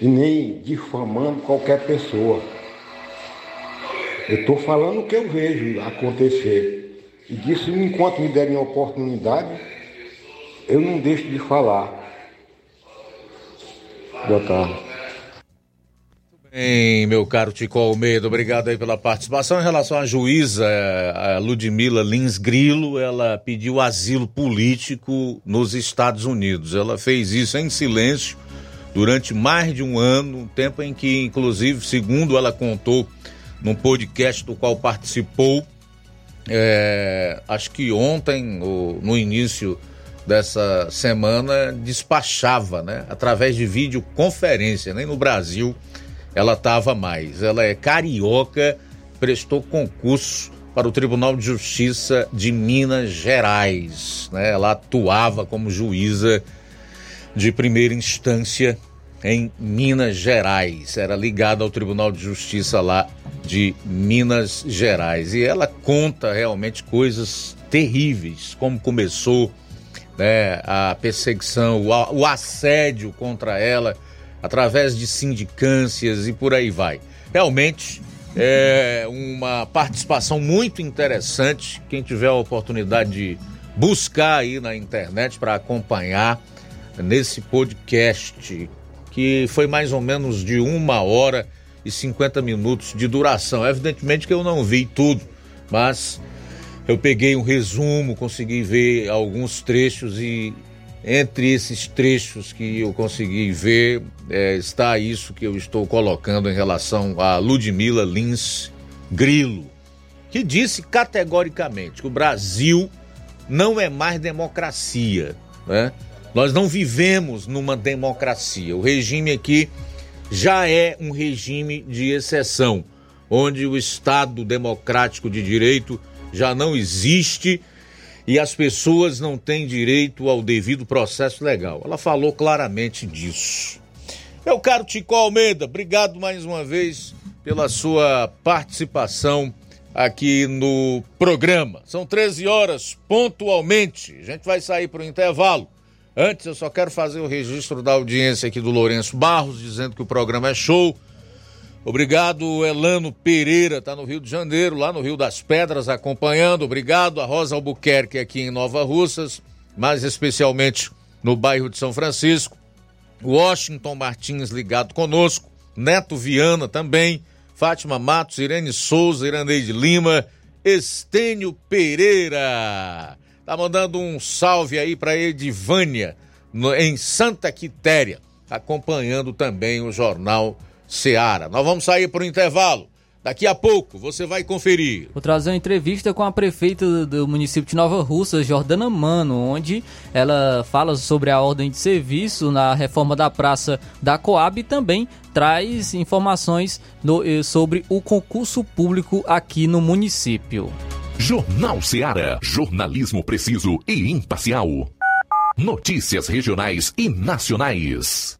E nem difamando qualquer pessoa. Eu estou falando o que eu vejo acontecer. E disso, enquanto me derem a oportunidade, eu não deixo de falar. Boa tarde. Bem, meu caro Tico Almeida, obrigado aí pela participação. Em relação à juíza, a Ludmila Lins Grilo, ela pediu asilo político nos Estados Unidos. Ela fez isso em silêncio durante mais de um ano, tempo em que, inclusive, segundo ela contou num podcast do qual participou, é, acho que ontem, ou no início dessa semana, despachava, né, através de videoconferência, nem no Brasil ela estava mais. Ela é carioca, prestou concurso para o Tribunal de Justiça de Minas Gerais. Né? Ela atuava como juíza de primeira instância em Minas Gerais. Era ligada ao Tribunal de Justiça lá de Minas Gerais. E ela conta realmente coisas terríveis, como começou né, a perseguição, o, assédio contra ela através de sindicâncias e por aí vai. Realmente é uma participação muito interessante. Quem tiver a oportunidade de buscar aí na internet para acompanhar nesse podcast, que foi mais ou menos de uma hora e 50 minutos de duração. Evidentemente que eu não vi tudo, mas eu peguei um resumo, consegui ver alguns trechos e entre esses trechos que eu consegui ver, é, está isso que eu estou colocando em relação a Ludmila Lins Grilo, que disse categoricamente que o Brasil não é mais democracia. Né? Nós não vivemos numa democracia. O regime aqui já é um regime de exceção, onde o Estado democrático de direito já não existe e as pessoas não têm direito ao devido processo legal. Ela falou claramente disso. Meu caro Tico Almeida, obrigado mais uma vez pela sua participação aqui no programa. São 13 horas pontualmente. A gente vai sair para o intervalo. Antes, eu só quero fazer o registro da audiência aqui do Lourenço Barros, dizendo que o programa é show Obrigado, Elano Pereira, está no Rio de Janeiro, lá no Rio das Pedras, acompanhando. Obrigado a Rosa Albuquerque aqui em Nova Russas, mais especialmente no bairro de São Francisco. Washington Martins ligado conosco, Neto Viana também, Fátima Matos, Irene Souza, Iraneide Lima, Estênio Pereira. Tá mandando um salve aí para Edivânia, no, em Santa Quitéria, acompanhando também o jornal Seara. Nós vamos sair para o intervalo. Daqui a pouco você vai conferir. Vou trazer uma entrevista com a prefeita do município de Nova Russa, Jordana Mano, onde ela fala sobre a ordem de serviço na reforma da praça da Coab e também traz informações no, eh, sobre o concurso público aqui no município. Jornal Seara. Jornalismo preciso e imparcial. Notícias regionais e nacionais.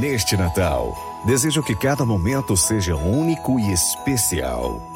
Neste Natal, desejo que cada momento seja único e especial.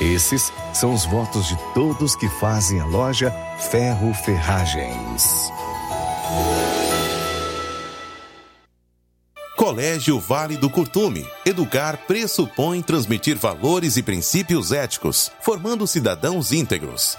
Esses são os votos de todos que fazem a loja Ferro Ferragens. Colégio Vale do Curtume. Educar pressupõe transmitir valores e princípios éticos, formando cidadãos íntegros.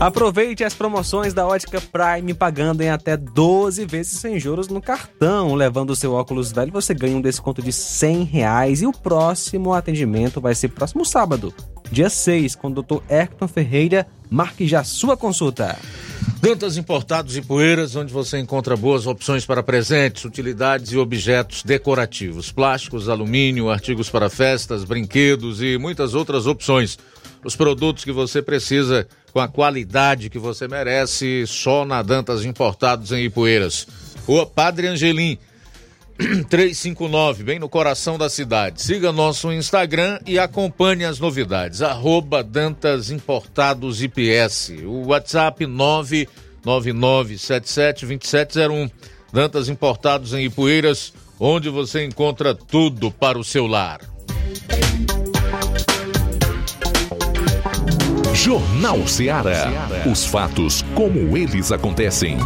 Aproveite as promoções da Ótica Prime pagando em até 12 vezes sem juros no cartão. Levando o seu óculos velho, você ganha um desconto de 100 reais. E o próximo atendimento vai ser próximo sábado, dia 6, com o Dr. Erton Ferreira. Marque já sua consulta. Dantas Importados e Poeiras, onde você encontra boas opções para presentes, utilidades e objetos decorativos, plásticos, alumínio, artigos para festas, brinquedos e muitas outras opções. Os produtos que você precisa com a qualidade que você merece, só na Dantas Importados em Ipueiras. Rua Padre Angelim, 359, bem no coração da cidade. Siga nosso Instagram e acompanhe as novidades. Arroba Dantas Importados IPS. O WhatsApp 999772701. Dantas Importados em Ipueiras, onde você encontra tudo para o seu lar. Jornal Ceará. Os fatos como eles acontecem.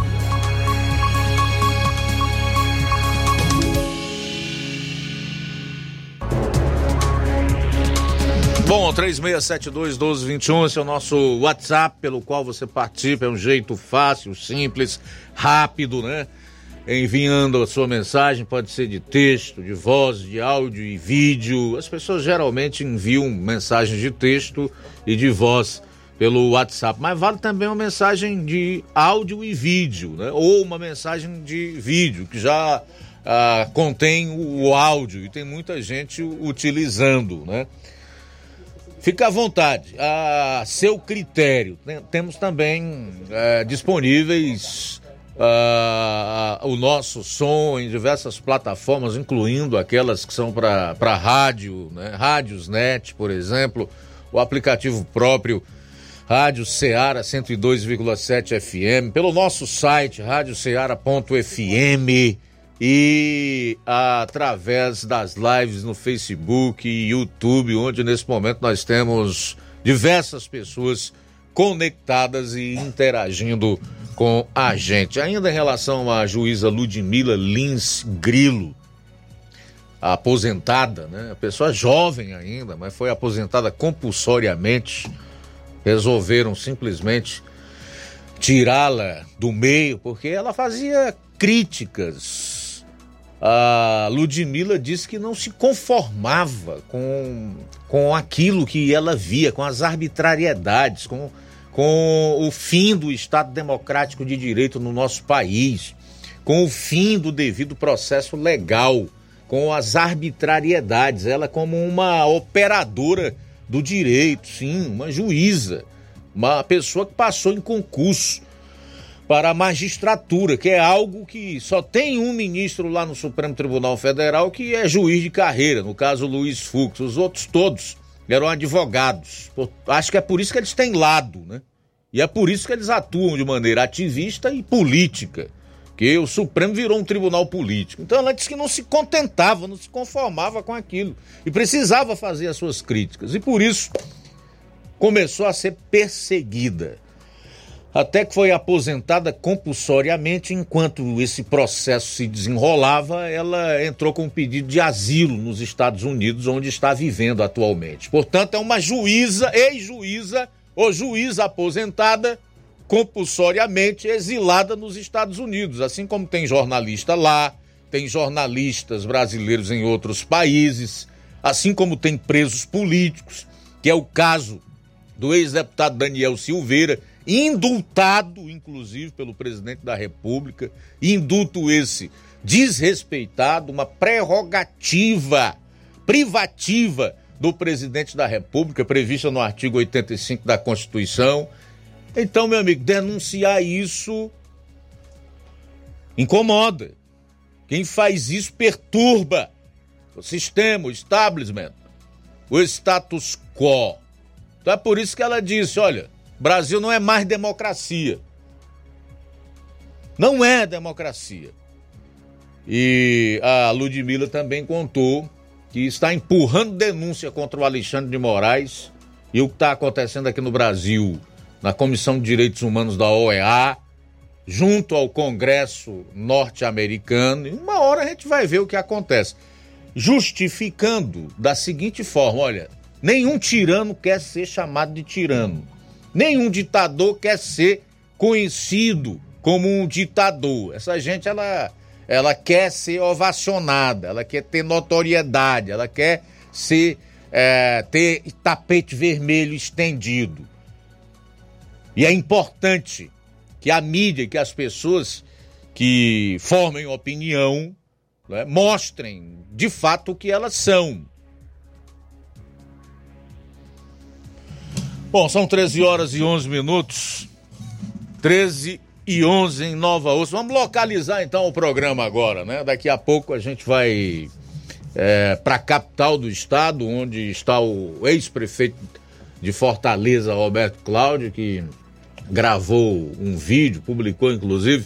Bom, 3672-1221, esse é o nosso WhatsApp pelo qual você participa. É um jeito fácil, simples, rápido, né? Enviando a sua mensagem, pode ser de texto, de voz, de áudio e vídeo. As pessoas geralmente enviam mensagens de texto e de voz pelo WhatsApp, mas vale também uma mensagem de áudio e vídeo, né? Ou uma mensagem de vídeo que já ah, contém o áudio e tem muita gente utilizando, né? Fica à vontade, a seu critério. Temos também é, disponíveis uh, o nosso som em diversas plataformas, incluindo aquelas que são para rádio, né? Rádios Net, por exemplo, o aplicativo próprio Rádio Ceará 102,7 FM, pelo nosso site radioceara.fm e através das lives no Facebook e YouTube, onde nesse momento nós temos diversas pessoas conectadas e interagindo com a gente. Ainda em relação à juíza Ludmila Lins Grilo, aposentada, né? Pessoa jovem ainda, mas foi aposentada compulsoriamente. Resolveram simplesmente tirá-la do meio porque ela fazia críticas a Ludmilla disse que não se conformava com, com aquilo que ela via, com as arbitrariedades, com, com o fim do Estado Democrático de Direito no nosso país, com o fim do devido processo legal, com as arbitrariedades. Ela, como uma operadora do direito, sim, uma juíza, uma pessoa que passou em concurso para a magistratura, que é algo que só tem um ministro lá no Supremo Tribunal Federal que é juiz de carreira, no caso Luiz Fux. Os outros todos eram advogados. Acho que é por isso que eles têm lado, né? E é por isso que eles atuam de maneira ativista e política. Que o Supremo virou um tribunal político. Então ela disse que não se contentava, não se conformava com aquilo. E precisava fazer as suas críticas. E por isso começou a ser perseguida até que foi aposentada compulsoriamente. Enquanto esse processo se desenrolava, ela entrou com um pedido de asilo nos Estados Unidos, onde está vivendo atualmente. Portanto, é uma juíza, ex-juíza ou juíza aposentada compulsoriamente exilada nos Estados Unidos, assim como tem jornalista lá, tem jornalistas brasileiros em outros países, assim como tem presos políticos, que é o caso do ex-deputado Daniel Silveira, indultado, inclusive, pelo presidente da República, indulto esse desrespeitado, uma prerrogativa privativa do presidente da República, prevista no artigo 85 da Constituição. Então, meu amigo, denunciar isso incomoda. Quem faz isso perturba o sistema, o establishment, o status quo. Então é por isso que ela disse: olha, Brasil não é mais democracia. Não é democracia. E a Ludmilla também contou que está empurrando denúncia contra o Alexandre de Moraes e o que está acontecendo aqui no Brasil, na Comissão de Direitos Humanos da OEA, junto ao Congresso norte-americano. E uma hora a gente vai ver o que acontece. Justificando da seguinte forma: olha, nenhum tirano quer ser chamado de tirano, nenhum ditador quer ser conhecido como um ditador. Essa gente, ela, ela quer ser ovacionada, ela quer ter notoriedade, ela quer ser, é, ter tapete vermelho estendido. E é importante que a mídia, que as pessoas que formem opinião né, mostrem de fato o que elas são. Bom, são 13 horas e 11 minutos. 13 e 11 em Nova Osso. Vamos localizar então o programa agora, né? Daqui a pouco a gente vai é, para a capital do estado, onde está o ex-prefeito de Fortaleza, Roberto Cláudio, que gravou um vídeo, publicou inclusive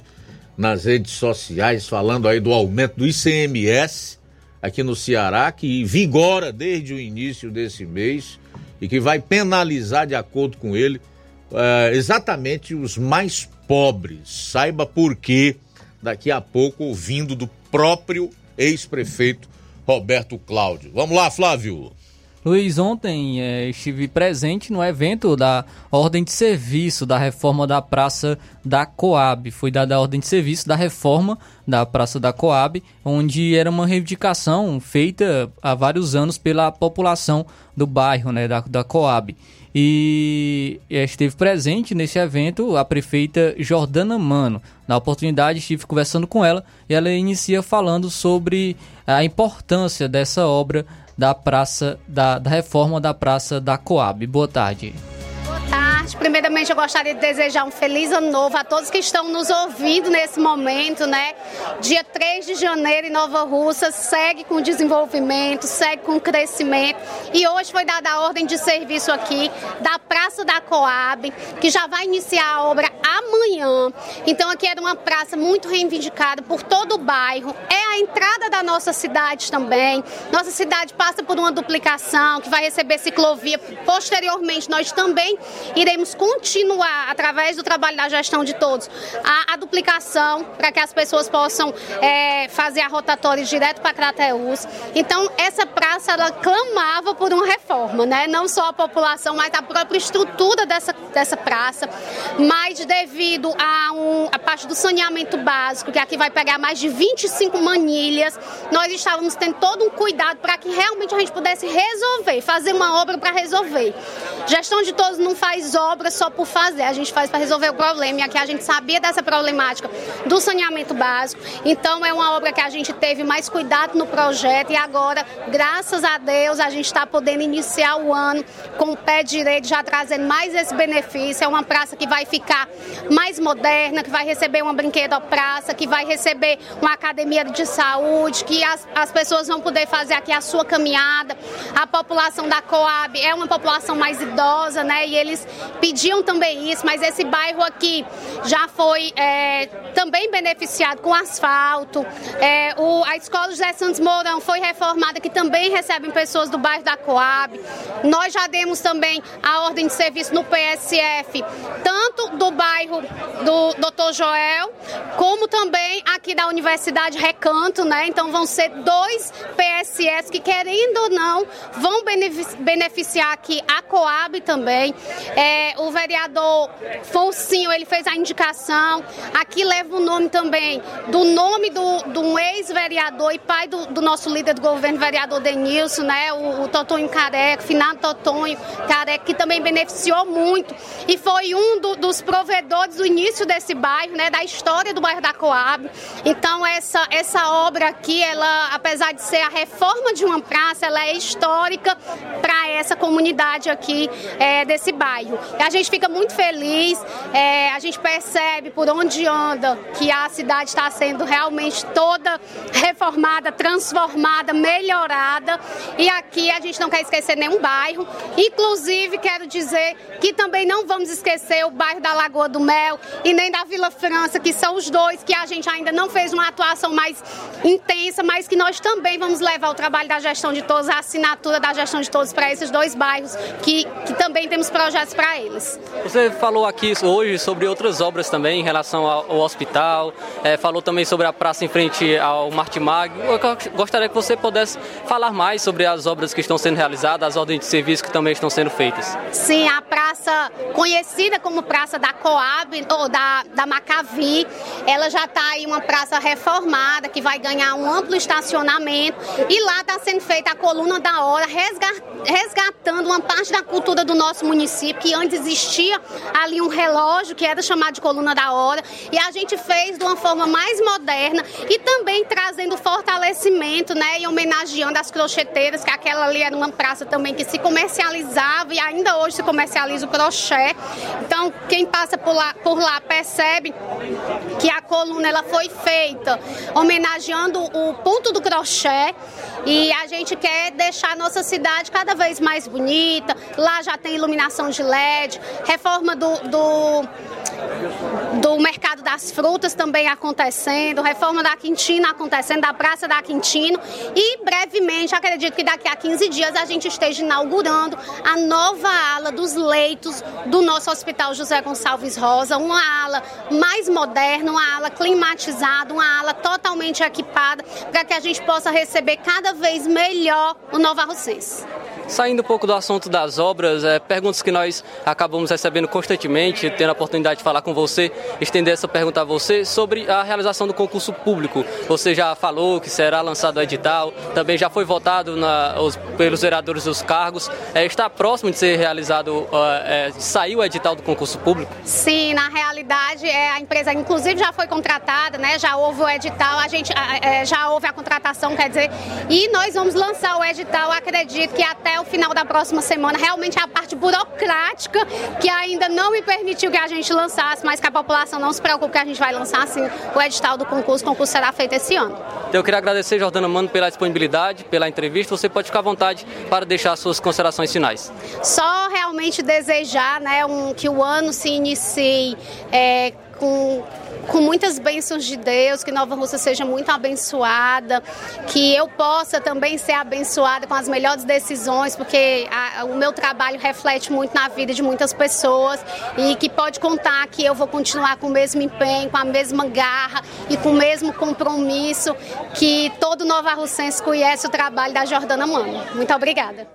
nas redes sociais, falando aí do aumento do ICMS aqui no Ceará, que vigora desde o início desse mês e que vai penalizar, de acordo com ele, é, exatamente os mais pobres. Saiba por quê daqui a pouco, ouvindo do próprio ex-prefeito Roberto Cláudio. Vamos lá, Flávio. Luiz, ontem é, estive presente no evento da ordem de serviço da reforma da Praça da Coab. Foi dada a ordem de serviço da reforma da Praça da Coab, onde era uma reivindicação feita há vários anos pela população do bairro, né, da, da Coab. E esteve presente nesse evento a prefeita Jordana Mano. Na oportunidade, estive conversando com ela e ela inicia falando sobre a importância dessa obra da praça da, da reforma da praça da Coab. Boa tarde. Primeiramente, eu gostaria de desejar um feliz ano novo a todos que estão nos ouvindo nesse momento, né? Dia 3 de janeiro em Nova Russa segue com desenvolvimento, segue com crescimento. E hoje foi dada a ordem de serviço aqui da Praça da Coab, que já vai iniciar a obra amanhã. Então, aqui era uma praça muito reivindicada por todo o bairro. É a entrada da nossa cidade também. Nossa cidade passa por uma duplicação que vai receber ciclovia. Posteriormente, nós também iremos iremos continuar, através do trabalho da gestão de todos, a, a duplicação para que as pessoas possam é, fazer a rotatória direto para Crateus. Então, essa praça, ela clamava por uma reforma, né? Não só a população, mas a própria estrutura dessa, dessa praça. Mas devido a, um, a parte do saneamento básico, que aqui vai pegar mais de 25 manilhas, nós estávamos tendo todo um cuidado para que realmente a gente pudesse resolver, fazer uma obra para resolver. Gestão de todos não faz obra obra só por fazer, a gente faz para resolver o problema. E aqui a gente sabia dessa problemática do saneamento básico. Então é uma obra que a gente teve mais cuidado no projeto e agora, graças a Deus, a gente está podendo iniciar o ano com o pé direito, já trazendo mais esse benefício. É uma praça que vai ficar mais moderna, que vai receber uma brinquedo praça, que vai receber uma academia de saúde, que as, as pessoas vão poder fazer aqui a sua caminhada. A população da Coab é uma população mais idosa, né? E eles pediam também isso, mas esse bairro aqui já foi é, também beneficiado com asfalto. É, o, a escola José Santos Mourão foi reformada, que também recebem pessoas do bairro da Coab. Nós já demos também a ordem de serviço no PSF, tanto do bairro do Dr. Joel, como também aqui da Universidade Recanto, né? Então vão ser dois PSS que, querendo ou não, vão beneficiar aqui a Coab também. É, o vereador Foncinho, ele fez a indicação. Aqui leva o nome também do nome do, do um ex-vereador e pai do, do, nosso líder do governo, vereador Denilson, né? O, o Totonho Careca, finado Totonho Careca, que também beneficiou muito e foi um do, dos provedores do início desse bairro, né? Da história do bairro da Coab. Então, essa, essa obra aqui, ela, apesar de ser a reforma de uma praça ela é histórica para essa comunidade aqui é, desse bairro. A gente fica muito feliz, é, a gente percebe por onde anda que a cidade está sendo realmente toda reformada, transformada, melhorada. E aqui a gente não quer esquecer nenhum bairro. Inclusive, quero dizer que também não vamos esquecer o bairro da Lagoa do Mel e nem da Vila França, que são os dois que a gente ainda não fez uma atuação mais intensa, mas que nós também vamos levar o trabalho da gestão de todos, a assinatura da gestão de todos para esses dois bairros, que, que também temos projetos para eles. Você falou aqui hoje sobre outras obras também em relação ao, ao hospital, é, falou também sobre a praça em frente ao Martimag. Eu gostaria que você pudesse falar mais sobre as obras que estão sendo realizadas, as ordens de serviço que também estão sendo feitas. Sim, a praça conhecida como Praça da Coab, ou da, da Macavi, ela já está aí uma praça reformada que vai ganhar um amplo estacionamento e lá está sendo feita a coluna da hora, resgatando uma parte da cultura do nosso município, que antes existia ali um relógio que era chamado de coluna da hora, e a gente fez de uma forma mais moderna e também trazendo fortalecimento, né, e homenageando as crocheteiras, que aquela ali era uma praça também que se comercializava e ainda hoje se comercializa o crochê. Então, quem passa por lá, por lá percebe que a coluna ela foi feita homenageando o ponto do crochê e a gente quer deixar a nossa cidade cada vez mais bonita. Lá já tem iluminação de LED, reforma do, do, do mercado das frutas também acontecendo, reforma da Quintina acontecendo, da Praça da Quintino. E brevemente, acredito que daqui a 15 dias a gente esteja inaugurando a nova ala dos leitos do nosso Hospital José Gonçalves Rosa, uma ala mais moderna, uma ala climatizada, uma ala totalmente equipada, para que a gente possa receber cada vez melhor o Nova Arrocense. Saindo um pouco do assunto das obras, é, perguntas que nós acabamos recebendo constantemente, tendo a oportunidade de falar com você, estender essa pergunta a você sobre a realização do concurso público. Você já falou que será lançado o edital, também já foi votado na, os, pelos vereadores dos cargos. É, está próximo de ser realizado, uh, é, saiu o edital do concurso público? Sim, na realidade, é, a empresa inclusive já foi contratada, né? já houve o edital, a gente é, já houve a contratação, quer dizer, e nós vamos lançar o edital, acredito que até o final da próxima semana. Realmente é a parte burocrática que ainda não me permitiu que a gente lançasse, mas que a população não se preocupe que a gente vai lançar sim o edital do concurso. O concurso será feito esse ano. Então, eu queria agradecer, Jordana Mano, pela disponibilidade, pela entrevista. Você pode ficar à vontade para deixar suas considerações finais. Só realmente desejar né, um, que o ano se inicie é, com com muitas bênçãos de Deus, que Nova Rússia seja muito abençoada, que eu possa também ser abençoada com as melhores decisões, porque a, o meu trabalho reflete muito na vida de muitas pessoas e que pode contar que eu vou continuar com o mesmo empenho, com a mesma garra e com o mesmo compromisso que todo Nova Russense conhece o trabalho da Jordana Mano. Muito obrigada.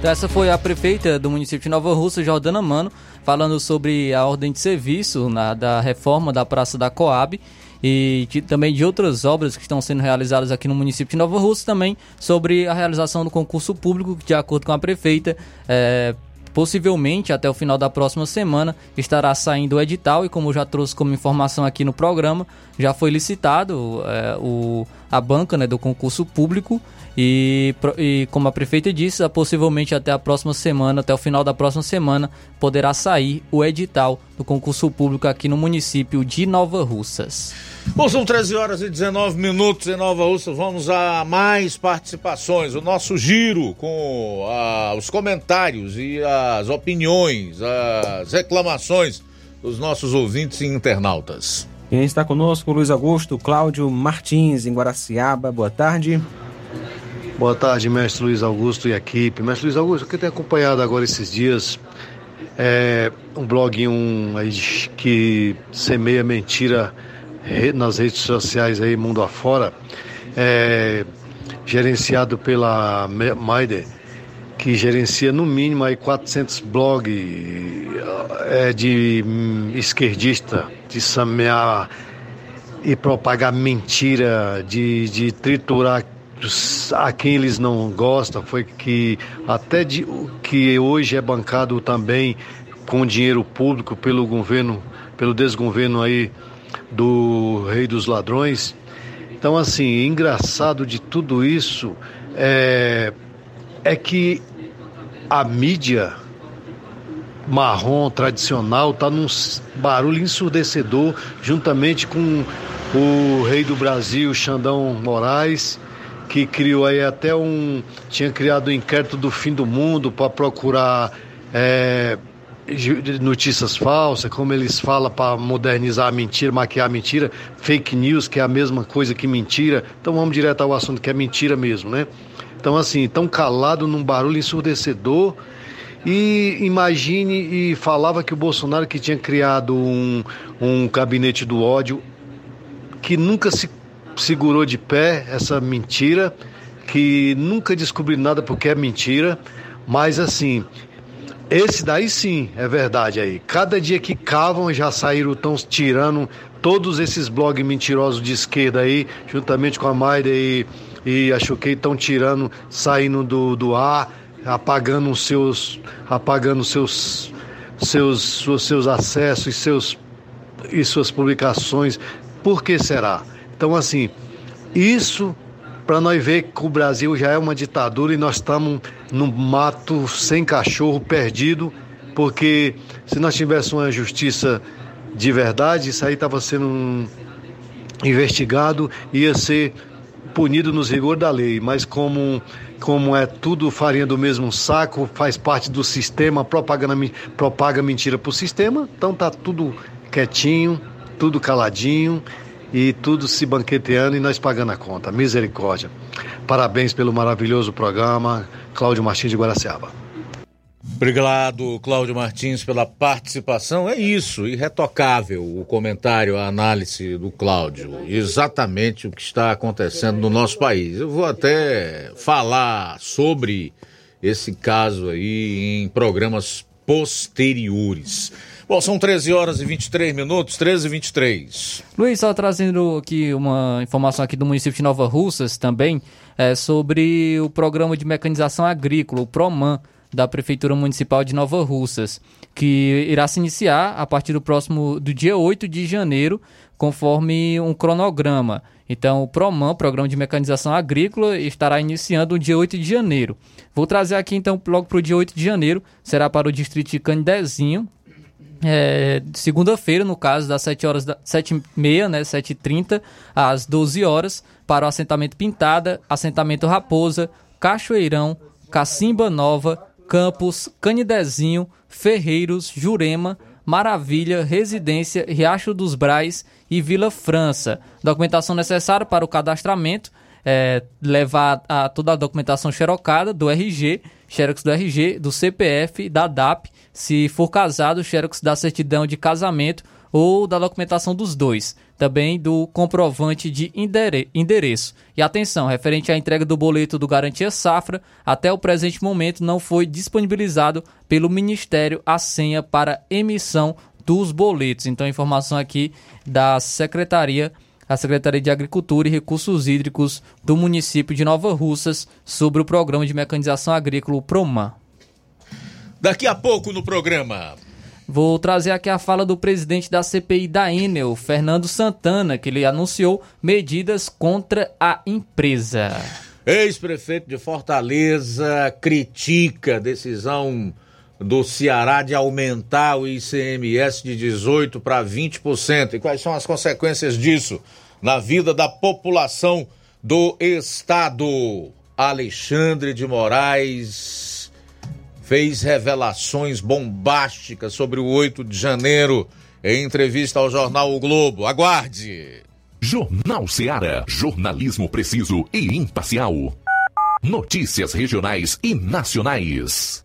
Então, essa foi a prefeita do município de Nova Russa, Jordana Mano, falando sobre a ordem de serviço na, da reforma da Praça da Coab e de, também de outras obras que estão sendo realizadas aqui no município de Nova Russa, também sobre a realização do concurso público, que, de acordo com a prefeita, é, possivelmente até o final da próxima semana estará saindo o edital e como já trouxe como informação aqui no programa, já foi licitado é, o, a banca né, do concurso público e, e, como a prefeita disse, possivelmente até a próxima semana, até o final da próxima semana, poderá sair o edital do concurso público aqui no município de Nova Russas. Bom, são 13 horas e 19 minutos em Nova Russa. Vamos a mais participações. O nosso giro com ah, os comentários e as opiniões, as reclamações dos nossos ouvintes e internautas. Quem está conosco, Luiz Augusto, Cláudio Martins, em Guaraciaba. Boa tarde. Boa tarde, mestre Luiz Augusto e equipe. Mestre Luiz Augusto, o que tenho acompanhado agora esses dias é um blog um, que semeia mentira nas redes sociais aí, mundo afora, é, gerenciado pela Maider, que gerencia no mínimo aí 400 blogs é, de hum, esquerdista, de samear e propagar mentira, de, de triturar a quem eles não gostam. Foi que até de, que hoje é bancado também com dinheiro público pelo governo, pelo desgoverno aí do rei dos ladrões, Então, assim, engraçado de tudo isso é, é que a mídia marrom tradicional está num barulho ensurdecedor, juntamente com o rei do Brasil, Xandão Moraes, que criou aí até um. tinha criado o um inquérito do fim do mundo para procurar é, notícias falsas, como eles falam para modernizar a mentira, maquiar a mentira, fake news, que é a mesma coisa que mentira. Então vamos direto ao assunto que é mentira mesmo, né? Então, assim, tão calado num barulho ensurdecedor. E imagine, e falava que o Bolsonaro que tinha criado um, um gabinete do ódio que nunca se segurou de pé essa mentira, que nunca descobriu nada porque é mentira, mas assim, esse daí sim é verdade aí. Cada dia que cavam já saíram, estão tirando todos esses blogs mentirosos de esquerda aí, juntamente com a Mayra e e a Choquei estão tirando, saindo do, do ar, apagando os seus, apagando seus, seus, seus, seus acessos e, seus, e suas publicações. Por que será? Então, assim, isso para nós ver que o Brasil já é uma ditadura e nós estamos no mato sem cachorro, perdido, porque se nós tivéssemos uma justiça de verdade, isso aí estava sendo investigado, ia ser punido nos rigor da lei, mas como, como é tudo farinha do mesmo saco, faz parte do sistema, propaganda, propaga mentira para o sistema, então tá tudo quietinho, tudo caladinho e tudo se banqueteando e nós pagando a conta. Misericórdia. Parabéns pelo maravilhoso programa, Cláudio Martins de Guaraciaba. Obrigado, Cláudio Martins, pela participação. É isso, irretocável o comentário, a análise do Cláudio. Exatamente o que está acontecendo no nosso país. Eu vou até falar sobre esse caso aí em programas posteriores. Bom, são 13 horas e 23 minutos, 13 e 23. Luiz, só trazendo aqui uma informação aqui do município de Nova Russas também, é, sobre o programa de mecanização agrícola, o PROMAN da Prefeitura Municipal de Nova Russas, que irá se iniciar a partir do próximo do dia 8 de janeiro, conforme um cronograma. Então, o PROMAN, Programa de Mecanização Agrícola, estará iniciando no dia 8 de janeiro. Vou trazer aqui, então, logo para o dia 8 de janeiro, será para o distrito de Candezinho, é, segunda-feira, no caso, das 7 horas, da, 7 e meia, né, 7h30, às 12 horas, para o assentamento Pintada, assentamento Raposa, Cachoeirão, Cacimba Nova, Campos, Canidezinho, Ferreiros, Jurema, Maravilha, Residência, Riacho dos Brais e Vila França. Documentação necessária para o cadastramento, é, levar a, toda a documentação xerocada do RG, xerox do RG, do CPF, da DAP, se for casado, xerox da certidão de casamento ou da documentação dos dois, também do comprovante de endereço. E atenção, referente à entrega do boleto do Garantia Safra, até o presente momento não foi disponibilizado pelo Ministério a senha para emissão dos boletos. Então, informação aqui da Secretaria a Secretaria de Agricultura e Recursos Hídricos do município de Nova Russas sobre o programa de mecanização agrícola PROMAN. Daqui a pouco no programa. Vou trazer aqui a fala do presidente da CPI da Enel, Fernando Santana, que ele anunciou medidas contra a empresa. Ex-prefeito de Fortaleza critica a decisão do Ceará de aumentar o ICMS de 18% para 20%. E quais são as consequências disso na vida da população do estado? Alexandre de Moraes fez revelações bombásticas sobre o 8 de janeiro em entrevista ao jornal O Globo. Aguarde! Jornal Seara. Jornalismo preciso e imparcial. Notícias regionais e nacionais.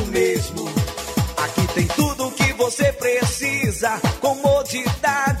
tem tudo o que você precisa. Comodidade,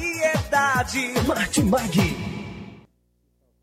De mais variedade.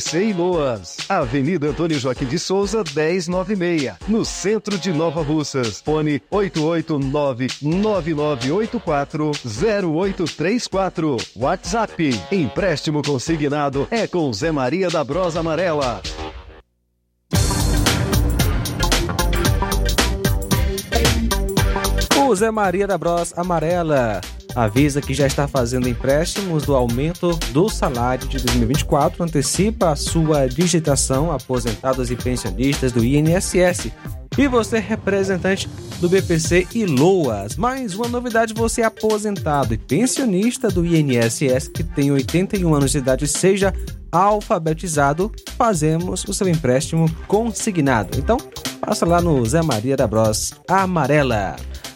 e Loas. Avenida Antônio Joaquim de Souza, 1096, no centro de Nova Russas. Fone 889-9984-0834. WhatsApp. Empréstimo consignado é com Zé Maria da Brosa Amarela. O Zé Maria da Bros Amarela avisa que já está fazendo empréstimos do aumento do salário de 2024, antecipa a sua digitação aposentados e pensionistas do INSS. E você, representante do BPC e LOAS. Mais uma novidade: você é aposentado e pensionista do INSS que tem 81 anos de idade, seja alfabetizado, fazemos o seu empréstimo consignado. Então, passa lá no Zé Maria da Bros Amarela.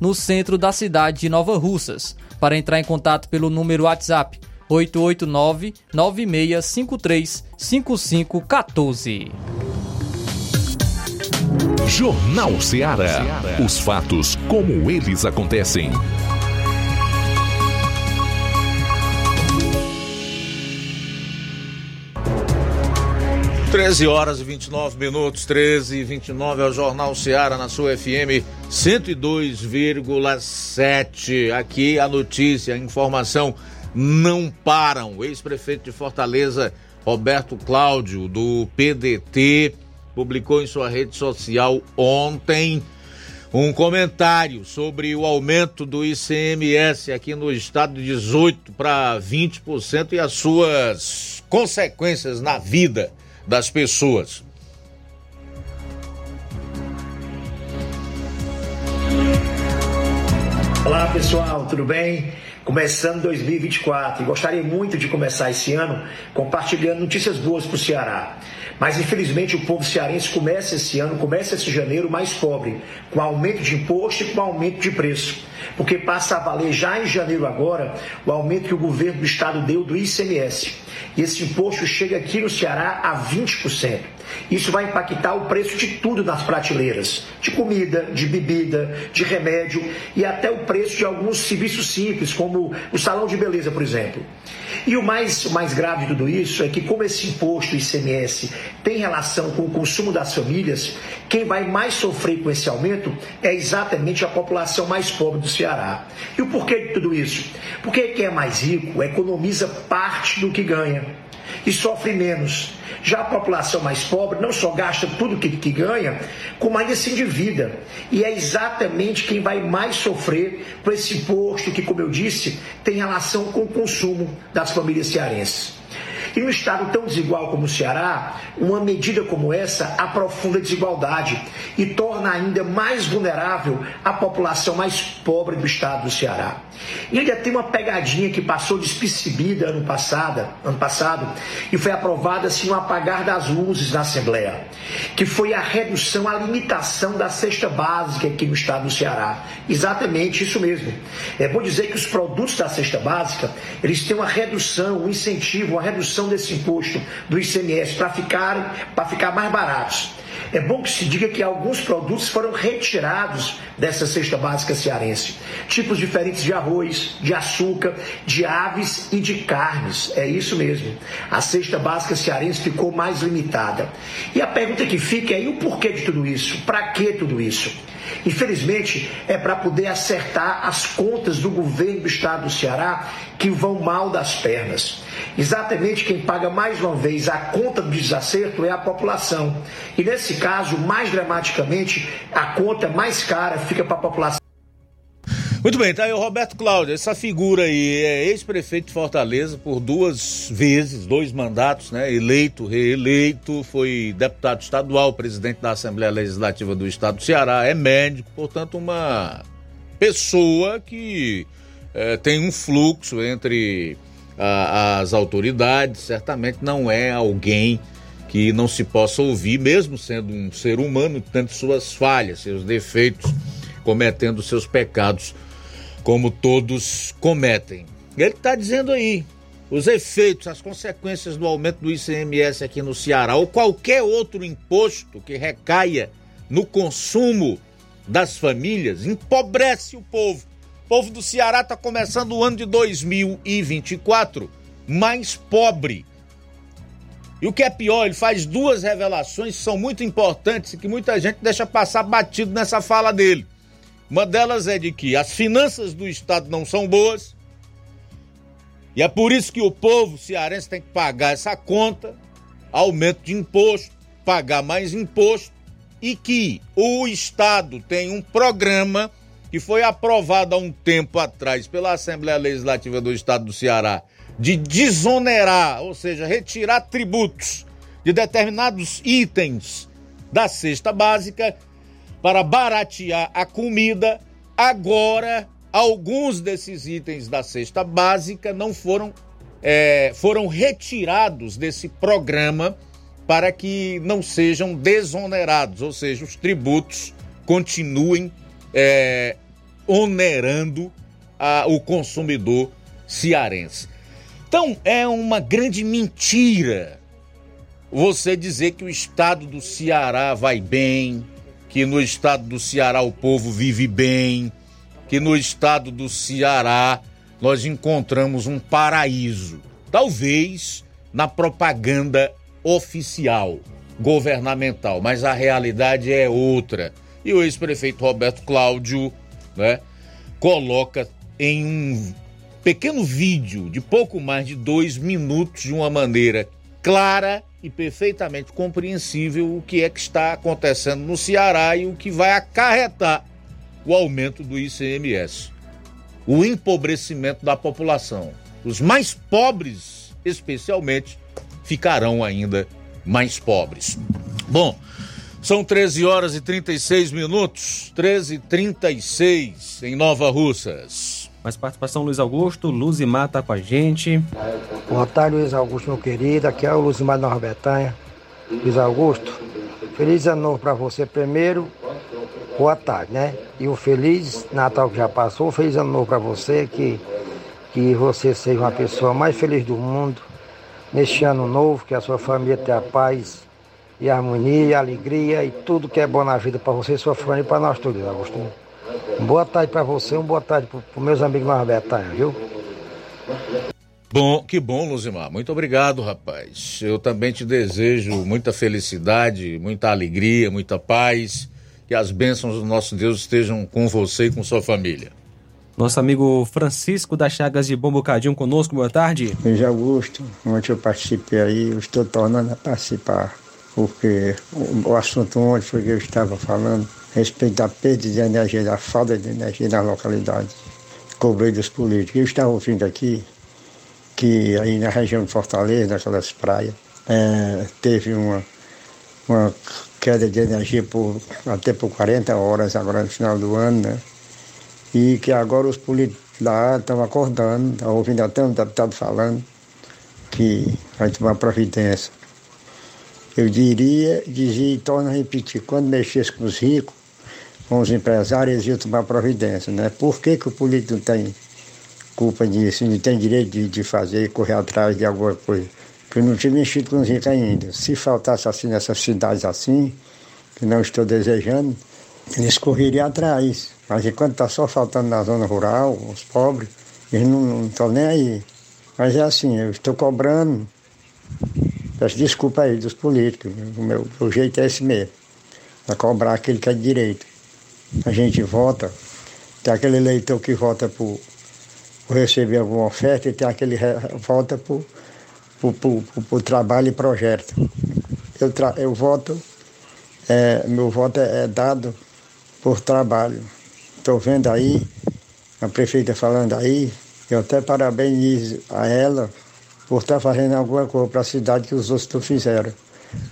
no centro da cidade de Nova Russas. Para entrar em contato pelo número WhatsApp 889 9653 5514. Jornal Ceará. Os fatos como eles acontecem. 13 horas e 29 minutos, 13 e 29 é o Jornal Seara na sua FM 102,7. Aqui a notícia, a informação não param. O ex-prefeito de Fortaleza, Roberto Cláudio, do PDT, publicou em sua rede social ontem um comentário sobre o aumento do ICMS aqui no estado de 18 para 20% e as suas consequências na vida das pessoas. Olá pessoal, tudo bem? Começando 2024 e gostaria muito de começar esse ano compartilhando notícias boas para o Ceará. Mas infelizmente o povo cearense começa esse ano, começa esse janeiro mais pobre, com aumento de imposto e com aumento de preço. Porque passa a valer já em janeiro agora o aumento que o governo do estado deu do ICMS. E esse imposto chega aqui no Ceará a 20%. Isso vai impactar o preço de tudo nas prateleiras, de comida, de bebida, de remédio e até o preço de alguns serviços simples, como o salão de beleza, por exemplo. E o mais, o mais grave de tudo isso é que, como esse imposto ICMS tem relação com o consumo das famílias, quem vai mais sofrer com esse aumento é exatamente a população mais pobre do Ceará. E o porquê de tudo isso? Porque quem é mais rico economiza parte do que ganha e sofre menos. Já a população mais pobre não só gasta tudo que, que ganha, como ainda se endivida. E é exatamente quem vai mais sofrer com esse imposto que, como eu disse, tem relação com o consumo das famílias cearenses. E num estado tão desigual como o Ceará, uma medida como essa aprofunda a desigualdade e torna ainda mais vulnerável a população mais pobre do estado do Ceará. E ainda tem uma pegadinha que passou despercebida ano passado, ano passado e foi aprovada assim um apagar das luzes na Assembleia, que foi a redução, a limitação da cesta básica aqui no estado do Ceará. Exatamente isso mesmo. É bom dizer que os produtos da cesta básica, eles têm uma redução, um incentivo, uma redução desse imposto do ICMS para ficar, ficar mais baratos. É bom que se diga que alguns produtos foram retirados dessa cesta básica cearense. Tipos diferentes de arroz, de açúcar, de aves e de carnes. É isso mesmo. A cesta básica cearense ficou mais limitada. E a pergunta que fica é: e o porquê de tudo isso? Para que tudo isso? Infelizmente, é para poder acertar as contas do governo do estado do Ceará que vão mal das pernas. Exatamente quem paga mais uma vez a conta do desacerto é a população. E nesse caso, mais dramaticamente, a conta mais cara fica para a população. Muito bem, tá aí o Roberto Cláudio, essa figura aí é ex-prefeito de Fortaleza por duas vezes, dois mandatos, né? Eleito, reeleito, foi deputado estadual, presidente da Assembleia Legislativa do Estado do Ceará, é médico, portanto, uma pessoa que é, tem um fluxo entre a, as autoridades, certamente não é alguém que não se possa ouvir, mesmo sendo um ser humano, tendo suas falhas, seus defeitos, cometendo seus pecados como todos cometem. Ele está dizendo aí os efeitos, as consequências do aumento do ICMS aqui no Ceará ou qualquer outro imposto que recaia no consumo das famílias empobrece o povo. O povo do Ceará está começando o ano de 2024 mais pobre. E o que é pior, ele faz duas revelações que são muito importantes e que muita gente deixa passar batido nessa fala dele. Uma delas é de que as finanças do Estado não são boas, e é por isso que o povo cearense tem que pagar essa conta, aumento de imposto, pagar mais imposto, e que o Estado tem um programa que foi aprovado há um tempo atrás pela Assembleia Legislativa do Estado do Ceará de desonerar, ou seja, retirar tributos de determinados itens da cesta básica para baratear a comida. Agora, alguns desses itens da cesta básica não foram, é, foram retirados desse programa para que não sejam desonerados, ou seja, os tributos continuem é, onerando a, o consumidor cearense. Então, é uma grande mentira você dizer que o estado do Ceará vai bem, que no estado do Ceará o povo vive bem, que no estado do Ceará nós encontramos um paraíso. Talvez na propaganda oficial, governamental, mas a realidade é outra. E o ex-prefeito Roberto Cláudio, né, coloca em um pequeno vídeo de pouco mais de dois minutos, de uma maneira clara e perfeitamente compreensível o que é que está acontecendo no Ceará e o que vai acarretar o aumento do ICMS, o empobrecimento da população. Os mais pobres, especialmente, ficarão ainda mais pobres. Bom, são 13 horas e 36 minutos, 13 e 36 em Nova Russas. Mais participação, Luiz Augusto. Luzimar está com a gente. Boa tarde, Luiz Augusto, meu querido. Aqui é o Luzimar da Nova Bretanha. Luiz Augusto, feliz ano novo para você primeiro, boa tarde, né? E um feliz Natal que já passou, feliz ano novo para você, que, que você seja uma pessoa mais feliz do mundo neste ano novo, que a sua família tenha paz e harmonia, alegria e tudo que é bom na vida para você, sua família e para nós todos, Agostinho. Boa tarde para você, uma boa tarde para os meus amigos norbertanos, viu? Bom, que bom, Luzimar. Muito obrigado, rapaz. Eu também te desejo muita felicidade, muita alegria, muita paz. Que as bênçãos do nosso Deus estejam com você e com sua família. Nosso amigo Francisco das Chagas de Bom Bocadinho conosco, boa tarde. Luiz Augusto, ontem eu participei aí, eu estou tornando a participar, porque o, o assunto ontem foi que eu estava falando respeito da perda de energia, da falta de energia na localidade, cobrei dos políticos. Eu estava ouvindo aqui que aí na região de Fortaleza, naquelas praias, é, teve uma, uma queda de energia por, até por 40 horas agora no final do ano, né? E que agora os políticos lá estão acordando, estão ouvindo até um deputado falando que vai tomar providência. Eu diria, dizia e torno a repetir, quando mexesse com os ricos, com os empresários, eles iam tomar providência, né? Por que, que o político não tem culpa disso, não tem direito de, de fazer e correr atrás de alguma coisa? Porque não tinha mexido com os ricos ainda. Se faltasse assim nessas cidades assim, que não estou desejando, eles correriam atrás. Mas enquanto está só faltando na zona rural, os pobres, eles não estão nem aí. Mas é assim, eu estou cobrando. Peço desculpa aí dos políticos. O meu o jeito é esse mesmo. É cobrar aquele que é direito. A gente vota, tem aquele eleitor que vota por, por receber alguma oferta e tem aquele que vota por, por, por, por, trabalho e projeto. Eu, tra, eu voto, é, meu voto é, é dado por trabalho. Estou vendo aí, a prefeita falando aí, eu até parabenizo a ela por estar tá fazendo alguma coisa para a cidade que os outros não fizeram.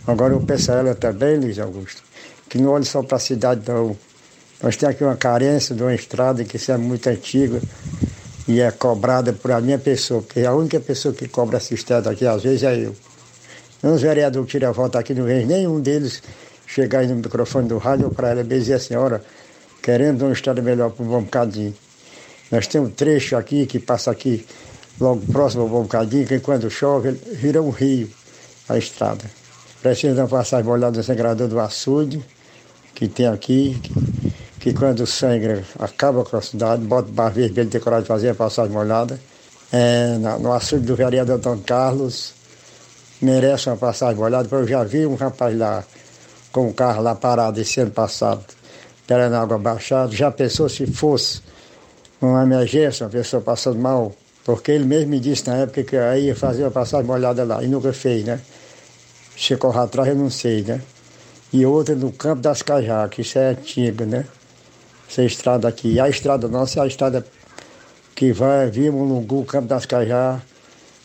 Agora eu peço a ela também, Luiz Augusto, que não olhe só para a cidade não, nós temos aqui uma carência de uma estrada que é muito antiga e é cobrada por a minha pessoa, porque a única pessoa que cobra essa estrada aqui às vezes é eu. Os vereadores tiram a volta aqui não vejo nenhum deles chegar aí no microfone do rádio para ela dizer a senhora, querendo uma estrada melhor para um bom bocadinho. Nós temos um trecho aqui que passa aqui logo próximo ao bom bocadinho, que quando chove vira um rio a estrada. Precisa passar molhada no sangrador do açude que tem aqui, que quando o sangue acaba com a cidade, bota barro vermelho, tem coragem de fazer a passagem molhada. É, no açude do vereador Dom Carlos, merece uma passagem molhada, porque eu já vi um rapaz lá com o carro lá parado esse ano passado, esperando a água baixada. Já pensou se fosse uma emergência, uma pessoa passando mal? Porque ele mesmo me disse na época que aí ia fazer uma passagem molhada lá, e nunca fez, né? Se correr atrás, eu não sei, né? E outra no Campo das que isso é antigo, né? Essa estrada aqui. A estrada nossa é a estrada que vai via Mulungu, Campo das Cajá,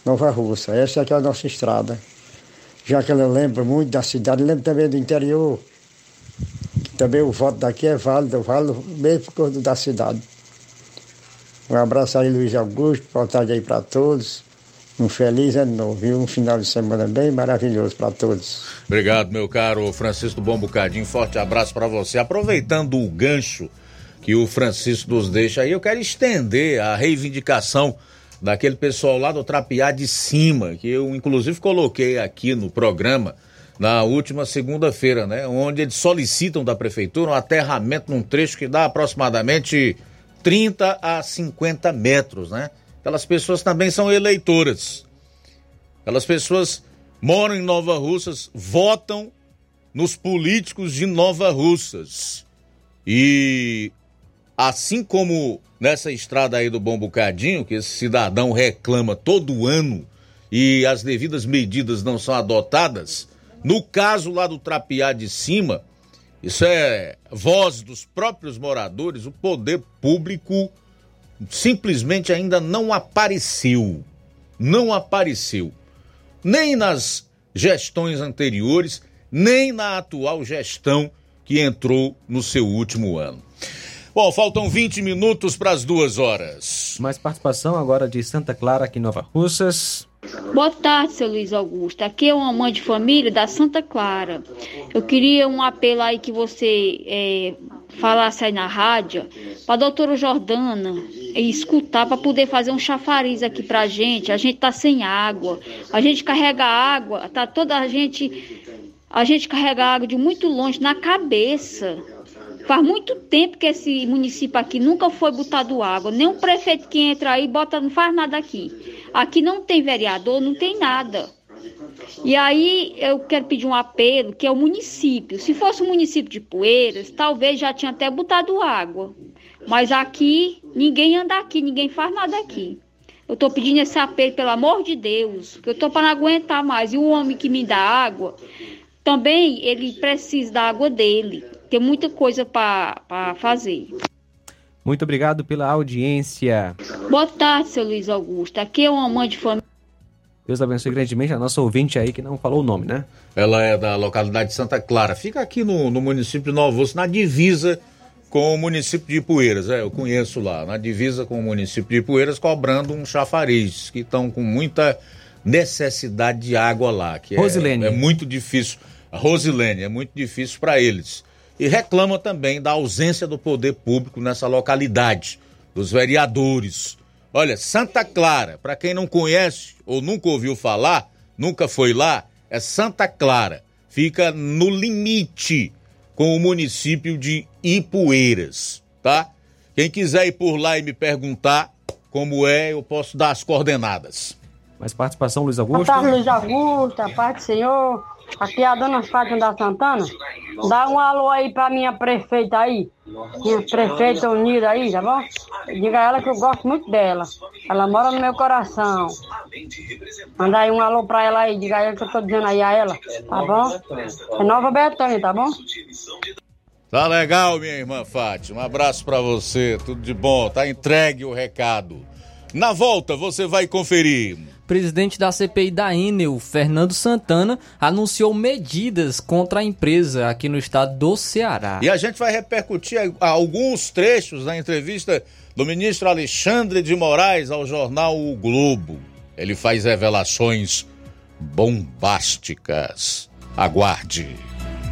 Nova Russa. Essa é a nossa estrada. Já que ela lembra muito da cidade, lembra também do interior. Também o voto daqui é válido, válido mesmo por causa da cidade. Um abraço aí, Luiz Augusto, boa tarde aí para todos. Um feliz ano novo, viu? Um final de semana bem maravilhoso para todos. Obrigado, meu caro Francisco Bom Bocadinho. Forte abraço para você. Aproveitando o gancho que o Francisco nos deixa aí, eu quero estender a reivindicação daquele pessoal lá do Trapiá de Cima, que eu inclusive coloquei aqui no programa na última segunda-feira, né? Onde eles solicitam da prefeitura um aterramento num trecho que dá aproximadamente 30 a 50 metros, né? Aquelas pessoas também são eleitoras. Aquelas pessoas moram em Nova Russas, votam nos políticos de Nova Russas. E Assim como nessa estrada aí do Bom Bocadinho, que esse cidadão reclama todo ano e as devidas medidas não são adotadas, no caso lá do Trapiá de Cima, isso é voz dos próprios moradores, o poder público simplesmente ainda não apareceu. Não apareceu. Nem nas gestões anteriores, nem na atual gestão que entrou no seu último ano. Bom, faltam 20 minutos para as duas horas. Mais participação agora de Santa Clara aqui em Nova Russas. Boa tarde, seu Luiz Augusto. Aqui é uma mãe de família da Santa Clara. Eu queria um apelo aí que você é, falasse aí na rádio para a doutora Jordana escutar para poder fazer um chafariz aqui pra gente. A gente tá sem água. A gente carrega água, tá toda a gente a gente carrega água de muito longe na cabeça. Faz muito tempo que esse município aqui nunca foi botado água. Nem um prefeito que entra aí bota, não faz nada aqui. Aqui não tem vereador, não tem nada. E aí eu quero pedir um apelo, que é o município. Se fosse o município de Poeiras, talvez já tinha até botado água. Mas aqui, ninguém anda aqui, ninguém faz nada aqui. Eu estou pedindo esse apelo, pelo amor de Deus, que eu estou para não aguentar mais. E o homem que me dá água, também ele precisa da água dele. Tem muita coisa para fazer. Muito obrigado pela audiência. Boa tarde, seu Luiz Augusto. Aqui é uma mãe de família. Deus abençoe grandemente a nossa ouvinte aí que não falou o nome, né? Ela é da localidade de Santa Clara. Fica aqui no, no município de Novo Osso, na divisa com o município de Poeiras. É, eu conheço lá, na divisa com o município de Poeiras, cobrando um chafariz, que estão com muita necessidade de água lá. Que Rosilene. É, é muito difícil. Rosilene, é muito difícil para eles. E reclama também da ausência do poder público nessa localidade, dos vereadores. Olha, Santa Clara, para quem não conhece ou nunca ouviu falar, nunca foi lá, é Santa Clara. Fica no limite com o município de Ipueiras, tá? Quem quiser ir por lá e me perguntar como é, eu posso dar as coordenadas. Mais participação, Luiz Augusto? Boa tarde, Luiz Augusto, a paz do Senhor. Aqui é a dona Fátima da Santana. Dá um alô aí pra minha prefeita aí. Minha prefeita unida aí, tá bom? Diga a ela que eu gosto muito dela. Ela mora no meu coração. Manda aí um alô pra ela aí. Diga a ela que eu tô dizendo aí a ela, tá bom? É Nova Betânia, tá bom? Tá legal, minha irmã Fátima. Um abraço para você, tudo de bom. Tá entregue o recado. Na volta você vai conferir. Presidente da CPI da Enel, Fernando Santana, anunciou medidas contra a empresa aqui no estado do Ceará. E a gente vai repercutir alguns trechos da entrevista do ministro Alexandre de Moraes ao jornal O Globo. Ele faz revelações bombásticas. Aguarde.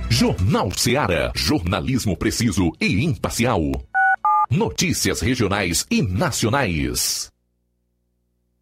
Jornal Ceará, jornalismo preciso e imparcial. Notícias regionais e nacionais.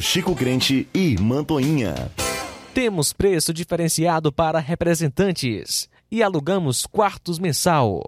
Chico Crente e Mantoinha. Temos preço diferenciado para representantes e alugamos quartos mensal.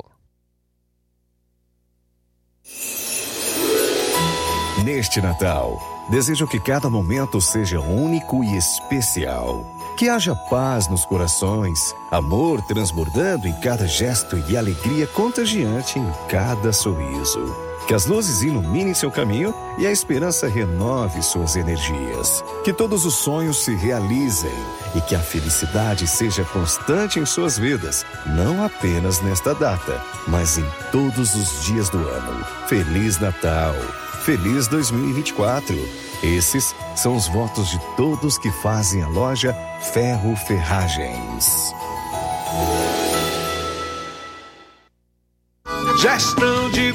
Neste Natal, desejo que cada momento seja único e especial. Que haja paz nos corações, amor transbordando em cada gesto e alegria contagiante em cada sorriso. Que as luzes iluminem seu caminho e a esperança renove suas energias. Que todos os sonhos se realizem e que a felicidade seja constante em suas vidas, não apenas nesta data, mas em todos os dias do ano. Feliz Natal! Feliz 2024! Esses são os votos de todos que fazem a loja Ferro Ferragens. Gestão de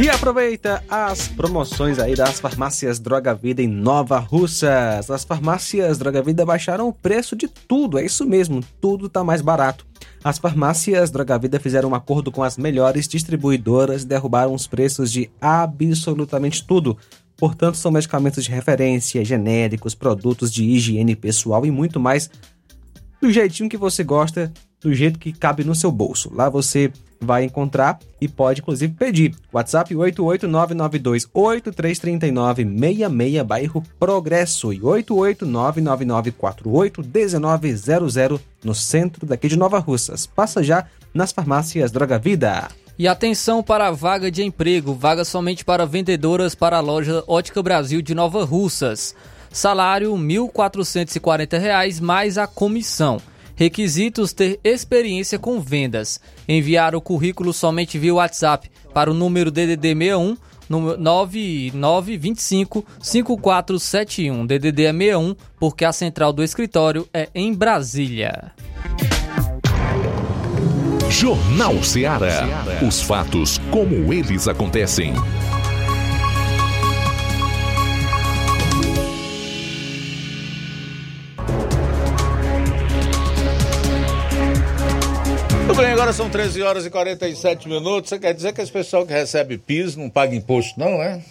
E aproveita as promoções aí das farmácias Droga Vida em Nova Russas. As farmácias Droga Vida baixaram o preço de tudo, é isso mesmo, tudo tá mais barato. As farmácias Droga Vida fizeram um acordo com as melhores distribuidoras e derrubaram os preços de absolutamente tudo. Portanto, são medicamentos de referência, genéricos, produtos de higiene pessoal e muito mais do jeitinho que você gosta, do jeito que cabe no seu bolso. Lá você vai encontrar e pode inclusive pedir. WhatsApp 88992833966, bairro Progresso e 88999481900 no centro daqui de Nova Russas. Passa já nas farmácias Droga Vida. E atenção para a vaga de emprego, vaga somente para vendedoras para a loja Ótica Brasil de Nova Russas. Salário R$ 1.440 mais a comissão. Requisitos: ter experiência com vendas. Enviar o currículo somente via WhatsApp para o número DDD 61 9925 5471. DDD é 61 porque a central do escritório é em Brasília. Jornal Ceará. Os fatos como eles acontecem. Bem, agora são 13 horas e 47 minutos. Você quer dizer que esse pessoal que recebe PIS não paga imposto, não, é?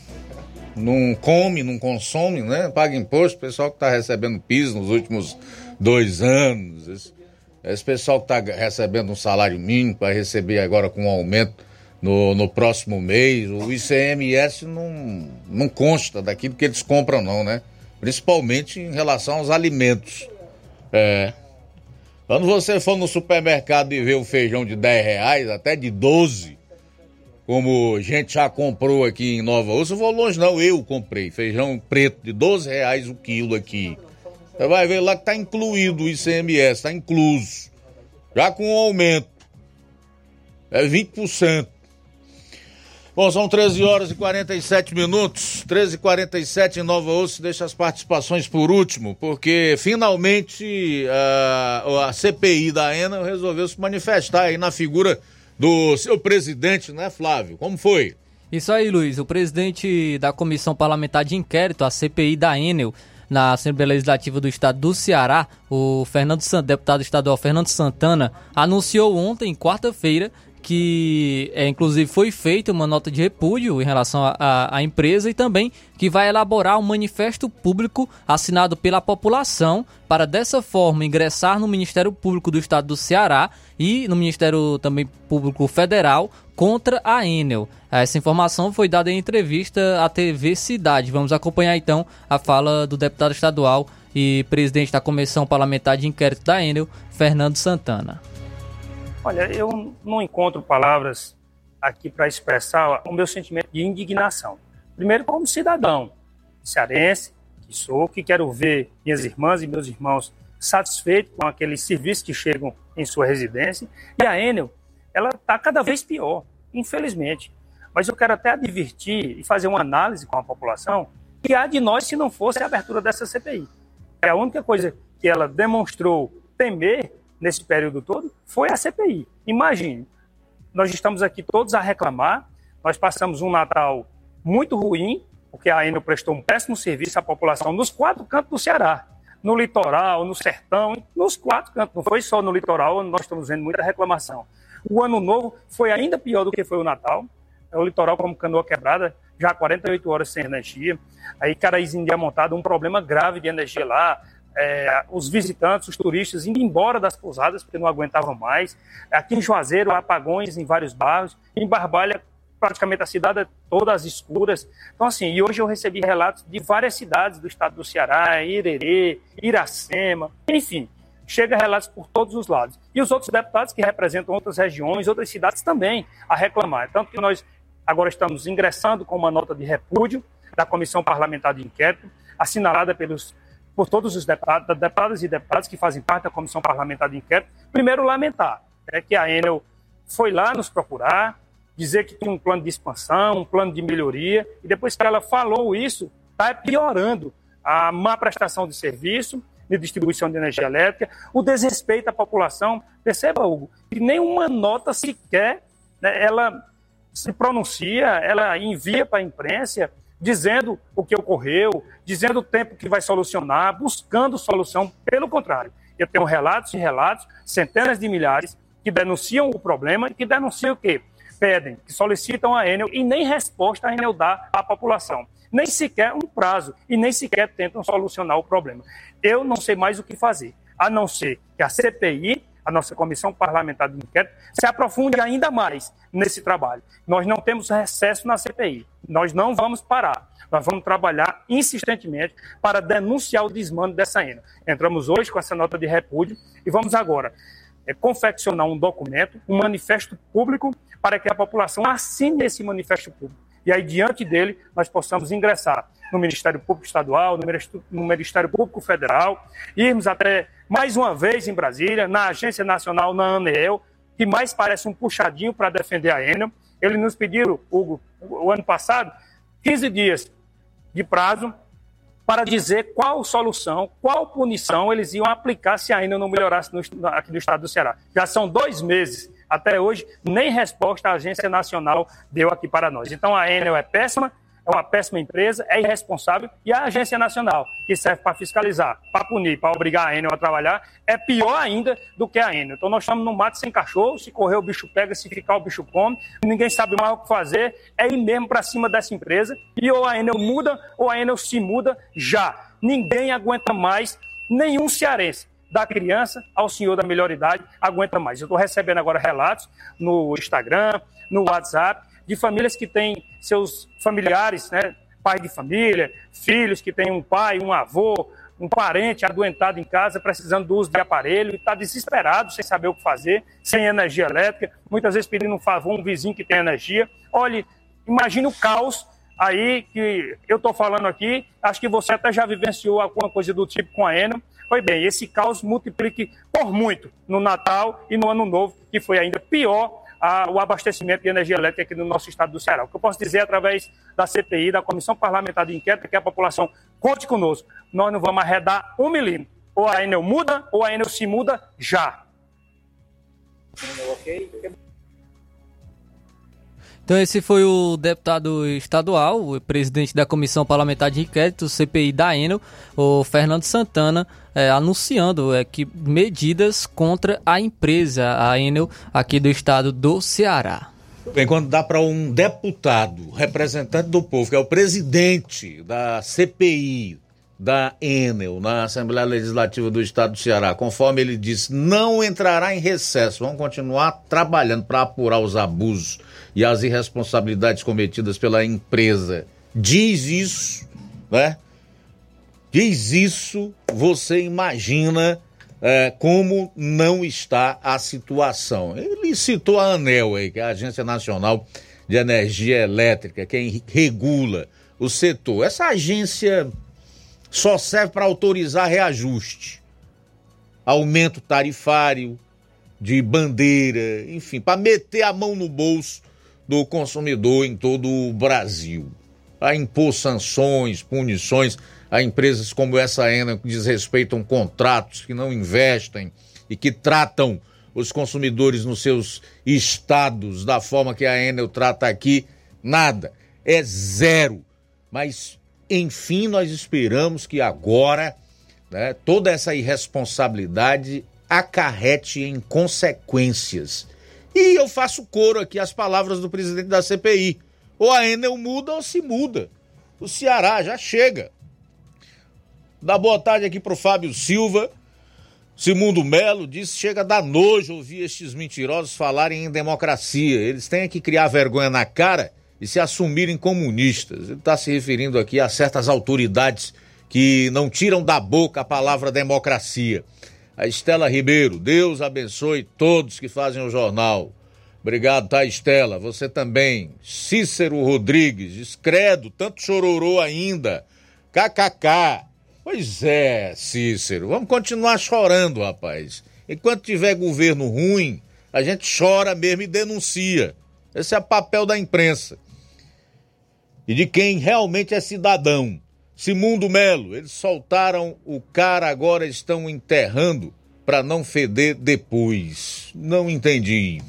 Não come, não consome, né? Paga imposto. O pessoal que está recebendo PIS nos últimos dois anos. Esse, esse pessoal que está recebendo um salário mínimo para receber agora com um aumento no, no próximo mês. O ICMS não, não consta daquilo que eles compram, não, né? Principalmente em relação aos alimentos. É. Quando você for no supermercado e ver o feijão de 10 reais, até de 12, como a gente já comprou aqui em Nova Ursa, eu vou longe não, eu comprei feijão preto de 12 reais o quilo aqui. Você vai ver lá que tá incluído o ICMS, tá incluso. Já com um aumento. É 20%. Bom, são 13 horas e 47 minutos. 13 e 47 em Nova Osso. Deixa as participações por último, porque finalmente a, a CPI da ENA resolveu se manifestar aí na figura do seu presidente, né, Flávio? Como foi? Isso aí, Luiz. O presidente da Comissão Parlamentar de Inquérito, a CPI da Enel, na Assembleia Legislativa do Estado do Ceará, o Fernando deputado estadual Fernando Santana, anunciou ontem, quarta-feira, que é, inclusive foi feita uma nota de repúdio em relação à empresa e também que vai elaborar um manifesto público assinado pela população para dessa forma ingressar no Ministério Público do Estado do Ceará e no Ministério também Público Federal contra a Enel. Essa informação foi dada em entrevista à TV Cidade. Vamos acompanhar então a fala do deputado estadual e presidente da Comissão Parlamentar de Inquérito da Enel, Fernando Santana. Olha, eu não encontro palavras aqui para expressar o meu sentimento de indignação. Primeiro, como cidadão cearense, que sou, que quero ver minhas irmãs e meus irmãos satisfeitos com aqueles serviços que chegam em sua residência. E a Enel, ela está cada vez pior, infelizmente. Mas eu quero até advertir e fazer uma análise com a população que há de nós se não fosse a abertura dessa CPI. É a única coisa que ela demonstrou temer nesse período todo foi a CPI. Imagine, nós estamos aqui todos a reclamar, nós passamos um Natal muito ruim, porque a Enel prestou um péssimo serviço à população nos quatro cantos do Ceará, no litoral, no sertão, nos quatro cantos, não foi só no litoral onde nós estamos vendo muita reclamação. O ano novo foi ainda pior do que foi o Natal, é o litoral como canoa quebrada, já 48 horas sem energia, aí Caraízinho montado um problema grave de energia lá, é, os visitantes, os turistas indo embora das pousadas porque não aguentavam mais. Aqui em Juazeiro, apagões em vários bairros. Em Barbalha, praticamente a cidade toda às escuras. Então, assim, e hoje eu recebi relatos de várias cidades do estado do Ceará, Irerê, Iracema, enfim, chega relatos por todos os lados. E os outros deputados que representam outras regiões, outras cidades também a reclamar. Tanto que nós agora estamos ingressando com uma nota de repúdio da Comissão Parlamentar de Inquérito, assinalada pelos por todos os deputados, e deputados que fazem parte da Comissão Parlamentar de Inquérito. Primeiro, lamentar é que a Enel foi lá nos procurar, dizer que tinha um plano de expansão, um plano de melhoria, e depois que ela falou isso, está piorando a má prestação de serviço, de distribuição de energia elétrica, o desrespeito à população. Perceba, Hugo, que nenhuma nota sequer né, ela se pronuncia, ela envia para a imprensa dizendo o que ocorreu, dizendo o tempo que vai solucionar, buscando solução. Pelo contrário, eu tenho relatos e relatos, centenas de milhares, que denunciam o problema e que denunciam o quê? Pedem, que solicitam a Enel e nem resposta a Enel dá à população. Nem sequer um prazo e nem sequer tentam solucionar o problema. Eu não sei mais o que fazer, a não ser que a CPI a nossa Comissão Parlamentar de Inquérito, se aprofunde ainda mais nesse trabalho. Nós não temos recesso na CPI, nós não vamos parar. Nós vamos trabalhar insistentemente para denunciar o desmando dessa ENA. Entramos hoje com essa nota de repúdio e vamos agora é, confeccionar um documento, um manifesto público, para que a população assine esse manifesto público. E aí, diante dele, nós possamos ingressar no Ministério Público Estadual, no Ministério Público Federal, irmos até mais uma vez em Brasília, na Agência Nacional, na ANEEL, que mais parece um puxadinho para defender a Enel. Eles nos pediram, Hugo, o ano passado, 15 dias de prazo para dizer qual solução, qual punição eles iam aplicar se a Enel não melhorasse no, aqui no estado do Ceará. Já são dois meses até hoje, nem resposta a Agência Nacional deu aqui para nós. Então a Enel é péssima, é uma péssima empresa, é irresponsável, e a Agência Nacional, que serve para fiscalizar, para punir, para obrigar a Enel a trabalhar, é pior ainda do que a Enel. Então nós estamos no mato sem cachorro, se correr o bicho pega, se ficar o bicho come, ninguém sabe mais o que fazer, é ir mesmo para cima dessa empresa, e ou a Enel muda, ou a Enel se muda já. Ninguém aguenta mais, nenhum cearense da criança ao senhor da melhor idade aguenta mais. Eu estou recebendo agora relatos no Instagram, no WhatsApp, de famílias que têm seus familiares, né, pai de família, filhos que têm um pai, um avô, um parente adoentado em casa, precisando do uso de aparelho, e está desesperado, sem saber o que fazer, sem energia elétrica, muitas vezes pedindo um favor um vizinho que tem energia. Olhe, imagine o caos aí que eu estou falando aqui, acho que você até já vivenciou alguma coisa do tipo com a Enel. Pois bem, esse caos multiplique por muito no Natal e no Ano Novo, que foi ainda pior a, o abastecimento de energia elétrica aqui no nosso estado do Ceará. O que eu posso dizer através da CPI, da Comissão Parlamentar de Inquérito, é que a população conte conosco. Nós não vamos arredar um milímetro. Ou a Enel muda, ou a Enel se muda já. Então esse foi o deputado estadual, o presidente da Comissão Parlamentar de Inquérito, CPI da Enel, o Fernando Santana, é, anunciando é, que medidas contra a empresa, a Enel, aqui do estado do Ceará. Bem, quando dá para um deputado, representante do povo, que é o presidente da CPI da Enel na Assembleia Legislativa do Estado do Ceará, conforme ele disse, não entrará em recesso, vão continuar trabalhando para apurar os abusos e as irresponsabilidades cometidas pela empresa. Diz isso, né? Diz isso, você imagina é, como não está a situação. Ele citou a ANEL aí, que é a Agência Nacional de Energia Elétrica, quem regula o setor. Essa agência só serve para autorizar reajuste, aumento tarifário de bandeira, enfim, para meter a mão no bolso do consumidor em todo o Brasil, para impor sanções, punições a empresas como essa ENA que desrespeitam contratos, que não investem e que tratam os consumidores nos seus estados da forma que a Enel trata aqui, nada, é zero. Mas enfim, nós esperamos que agora né, toda essa irresponsabilidade acarrete em consequências. E eu faço coro aqui às palavras do presidente da CPI. Ou a Enel muda ou se muda. O Ceará já chega. Dá boa tarde aqui pro Fábio Silva. Simundo Melo disse: chega da nojo ouvir estes mentirosos falarem em democracia. Eles têm que criar vergonha na cara e se assumirem comunistas. Ele está se referindo aqui a certas autoridades que não tiram da boca a palavra democracia. A Estela Ribeiro, Deus abençoe todos que fazem o jornal. Obrigado, tá, Estela? Você também. Cícero Rodrigues, escredo, tanto chororô ainda. KKK. Pois é, Cícero. Vamos continuar chorando, rapaz. Enquanto tiver governo ruim, a gente chora mesmo e denuncia. Esse é o papel da imprensa. E de quem realmente é cidadão. Simundo Melo, eles soltaram o cara, agora estão enterrando para não feder depois. Não entendi.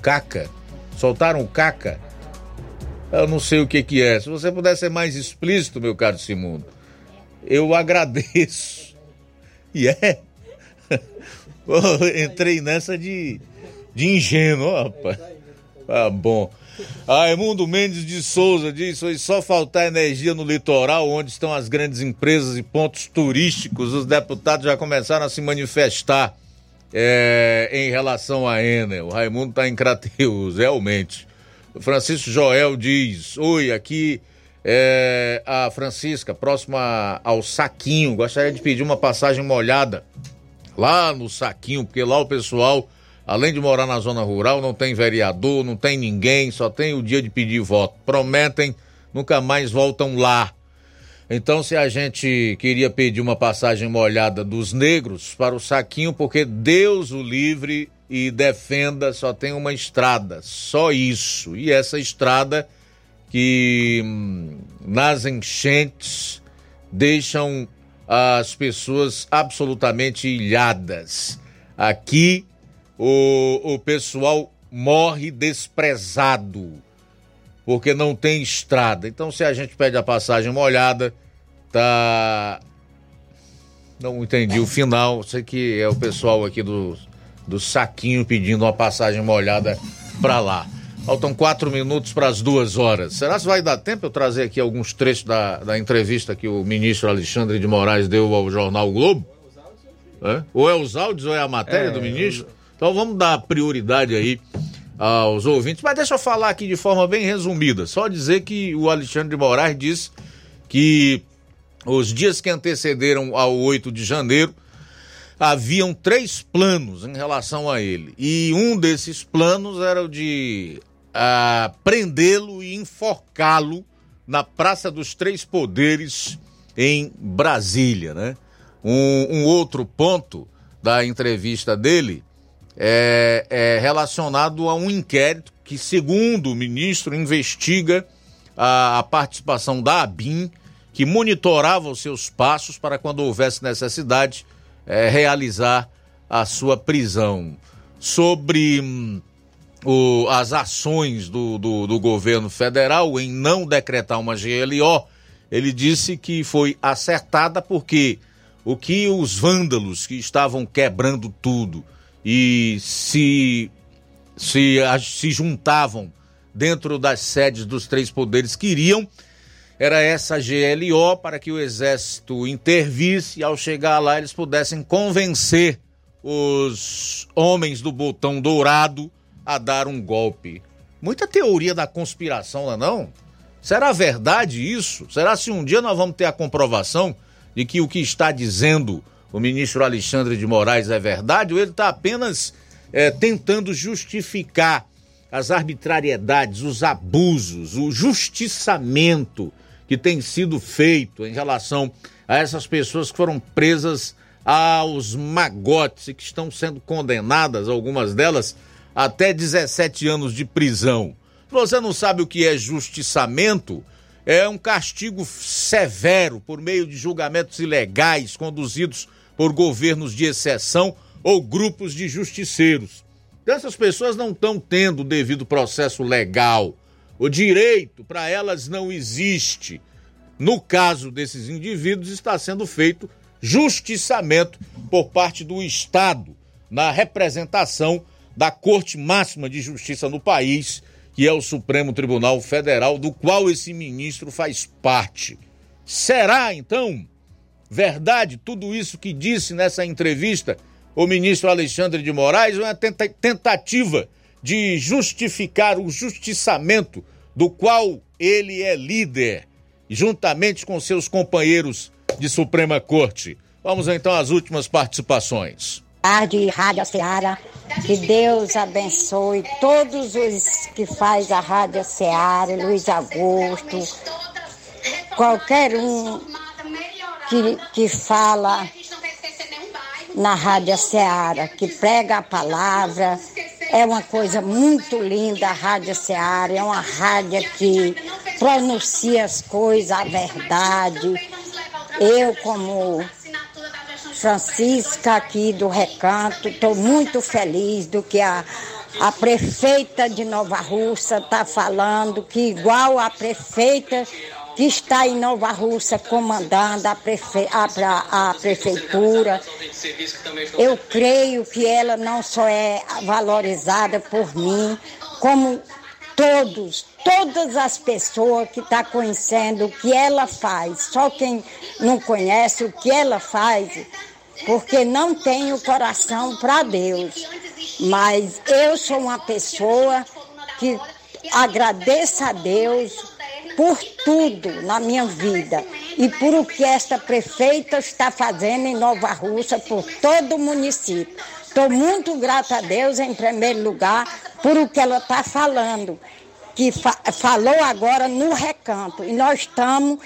Caca? Soltaram caca? Eu não sei o que que é. Se você puder ser mais explícito, meu caro Simundo, eu agradeço. E é. Pô, entrei nessa de, de ingênuo, rapaz. Tá bom. Raimundo Mendes de Souza diz: foi só faltar energia no litoral, onde estão as grandes empresas e pontos turísticos. Os deputados já começaram a se manifestar é, em relação à Enel. O Raimundo está em Crateus, realmente. O Francisco Joel diz: Oi, aqui é a Francisca, próxima ao Saquinho. Gostaria de pedir uma passagem molhada lá no Saquinho, porque lá o pessoal Além de morar na zona rural, não tem vereador, não tem ninguém, só tem o dia de pedir voto. Prometem, nunca mais voltam lá. Então, se a gente queria pedir uma passagem molhada dos negros para o saquinho, porque Deus o livre e defenda, só tem uma estrada, só isso. E essa estrada que hum, nas enchentes deixam as pessoas absolutamente ilhadas. Aqui o, o pessoal morre desprezado porque não tem estrada. Então, se a gente pede a passagem molhada, tá. Não entendi o final. Sei que é o pessoal aqui do, do saquinho pedindo uma passagem molhada para lá. Faltam quatro minutos para as duas horas. Será que vai dar tempo eu trazer aqui alguns trechos da, da entrevista que o ministro Alexandre de Moraes deu ao jornal o Globo? É? Ou é os áudios ou é a matéria é, do ministro? Eu... Então vamos dar prioridade aí aos ouvintes. Mas deixa eu falar aqui de forma bem resumida. Só dizer que o Alexandre de Moraes disse que os dias que antecederam ao 8 de janeiro haviam três planos em relação a ele. E um desses planos era o de ah, prendê-lo e enforcá-lo na Praça dos Três Poderes em Brasília, né? Um, um outro ponto da entrevista dele é, é relacionado a um inquérito que, segundo o ministro, investiga a, a participação da ABIN, que monitorava os seus passos para, quando houvesse necessidade, é, realizar a sua prisão. Sobre hum, o, as ações do, do, do, governo federal em não decretar uma GLO, ele disse que foi acertada porque o que os vândalos que estavam quebrando tudo e se, se, se juntavam dentro das sedes dos três poderes queriam era essa GLO para que o exército intervisse e ao chegar lá eles pudessem convencer os homens do botão dourado a dar um golpe. Muita teoria da conspiração, não é não? Será verdade isso? Será se um dia nós vamos ter a comprovação de que o que está dizendo o ministro Alexandre de Moraes é verdade ou ele está apenas é, tentando justificar as arbitrariedades, os abusos, o justiçamento que tem sido feito em relação a essas pessoas que foram presas aos magotes e que estão sendo condenadas, algumas delas, até 17 anos de prisão. Você não sabe o que é justiçamento? É um castigo severo por meio de julgamentos ilegais conduzidos por governos de exceção ou grupos de justiceiros. Então, essas pessoas não estão tendo o devido processo legal. O direito para elas não existe. No caso desses indivíduos, está sendo feito justiçamento por parte do Estado na representação da Corte Máxima de Justiça no país, que é o Supremo Tribunal Federal, do qual esse ministro faz parte. Será, então, verdade tudo isso que disse nessa entrevista o ministro Alexandre de Moraes é uma tentativa de justificar o justiçamento do qual ele é líder, juntamente com seus companheiros de Suprema Corte? Vamos então às últimas participações. Tarde, Rádio Ceará. Que Deus abençoe todos os que faz a Rádio Ceará, Luiz Augusto, qualquer um que, que fala na Rádio Seara, que prega a palavra. É uma coisa muito linda a Rádio Seara, é uma rádio que pronuncia as coisas, a verdade. Eu, como Francisca aqui do Recanto, estou muito feliz do que a, a prefeita de Nova Russa está falando, que igual a prefeita que está em Nova Russa comandando a, prefe... a, a, prefeitura. Eu creio que ela não só é valorizada por mim, como todos, todas as pessoas que estão tá conhecendo o que ela faz. Só quem não conhece o que ela faz, porque não tem o coração para Deus. Mas eu sou uma pessoa que agradeço a Deus por tudo na minha vida e por o que esta prefeita está fazendo em Nova Rússia, por todo o município. Estou muito grata a Deus, em primeiro lugar, por o que ela está falando, que fa falou agora no recanto. E nós estamos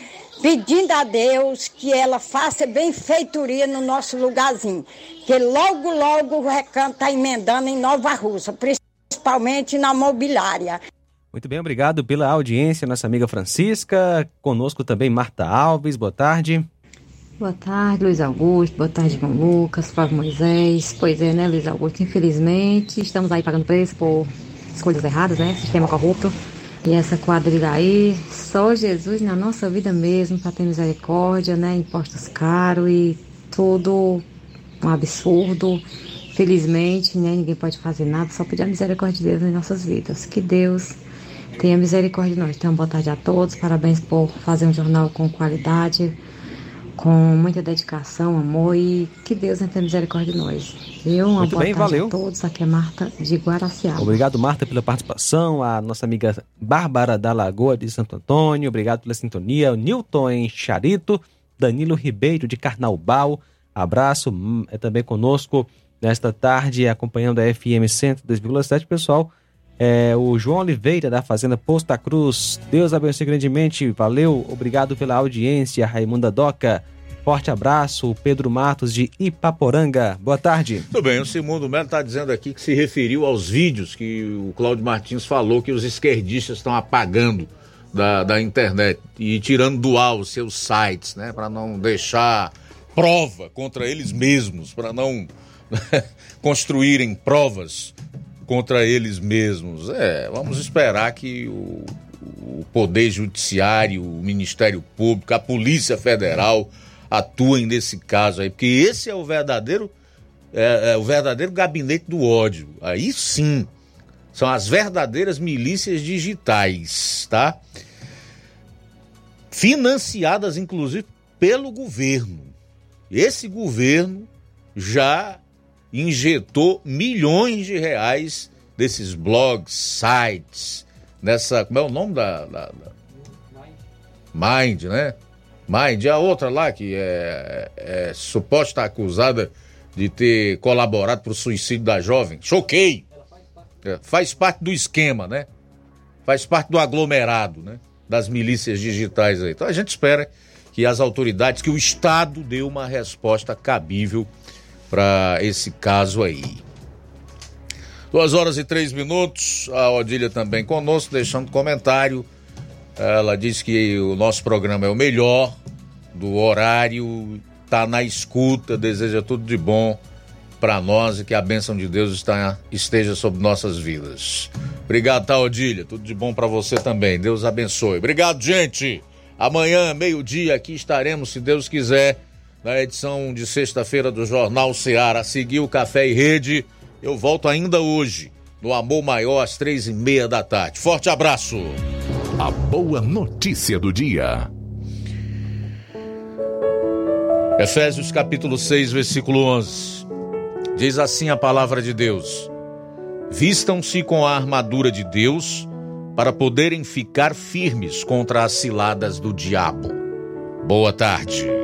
pedindo a Deus que ela faça benfeitoria no nosso lugarzinho. Que logo, logo o recanto está emendando em Nova Rússia, principalmente na mobiliária. Muito bem, obrigado pela audiência, nossa amiga Francisca. Conosco também Marta Alves, boa tarde. Boa tarde, Luiz Augusto. Boa tarde, João Lucas, Flávio Moisés. Pois é, né, Luiz Augusto? Infelizmente, estamos aí pagando preço por escolhas erradas, né? Sistema corrupto. E essa quadrilha aí, só Jesus na nossa vida mesmo, para ter misericórdia, né? Impostos caros e tudo um absurdo. Felizmente, né? Ninguém pode fazer nada, só pedir a misericórdia de Deus nas nossas vidas. Que Deus Tenha misericórdia de nós. Então, boa tarde a todos. Parabéns por fazer um jornal com qualidade, com muita dedicação, amor e que Deus tenha misericórdia de nós. Eu, uma Muito boa bem, tarde valeu. a todos. Aqui é Marta de Guaraciaba. Obrigado, Marta, pela participação. A nossa amiga Bárbara da Lagoa de Santo Antônio. Obrigado pela sintonia. O Newton em Charito. Danilo Ribeiro de Carnaubal. Abraço. Hum, É também conosco nesta tarde, acompanhando a FM 102,7. Pessoal, é, o João Oliveira da Fazenda Posta Cruz. Deus abençoe grandemente. Valeu. Obrigado pela audiência. Raimunda Doca. Forte abraço. Pedro Matos de Ipaporanga. Boa tarde. Tudo bem, o Simundo Melo está dizendo aqui que se referiu aos vídeos que o Cláudio Martins falou que os esquerdistas estão apagando da, da internet e tirando do ar os seus sites, né? Para não deixar prova contra eles mesmos, para não construírem provas contra eles mesmos. É, vamos esperar que o, o Poder Judiciário, o Ministério Público, a Polícia Federal atuem nesse caso aí, porque esse é o verdadeiro é, é o verdadeiro gabinete do ódio. Aí sim, são as verdadeiras milícias digitais, tá? Financiadas inclusive pelo governo. Esse governo já injetou milhões de reais desses blogs, sites, nessa. Como é o nome da. da, da... Mind, né? Mind, a outra lá que é, é suposta acusada de ter colaborado para o suicídio da jovem. Choquei! É, faz parte do esquema, né? Faz parte do aglomerado, né? Das milícias digitais aí. Então a gente espera que as autoridades, que o Estado dê uma resposta cabível para esse caso aí. Duas horas e três minutos, a Odília também conosco, deixando comentário. Ela diz que o nosso programa é o melhor do horário, tá na escuta, deseja tudo de bom para nós e que a bênção de Deus está, esteja sobre nossas vidas. Obrigado, tá, Odília? Tudo de bom para você também. Deus abençoe. Obrigado, gente. Amanhã, meio-dia, aqui estaremos, se Deus quiser, na edição de sexta-feira do Jornal Ceará. Seguiu Café e Rede. Eu volto ainda hoje, no Amor Maior, às três e meia da tarde. Forte abraço. A boa notícia do dia. Efésios capítulo 6, versículo 11. Diz assim a palavra de Deus: Vistam-se com a armadura de Deus para poderem ficar firmes contra as ciladas do diabo. Boa tarde.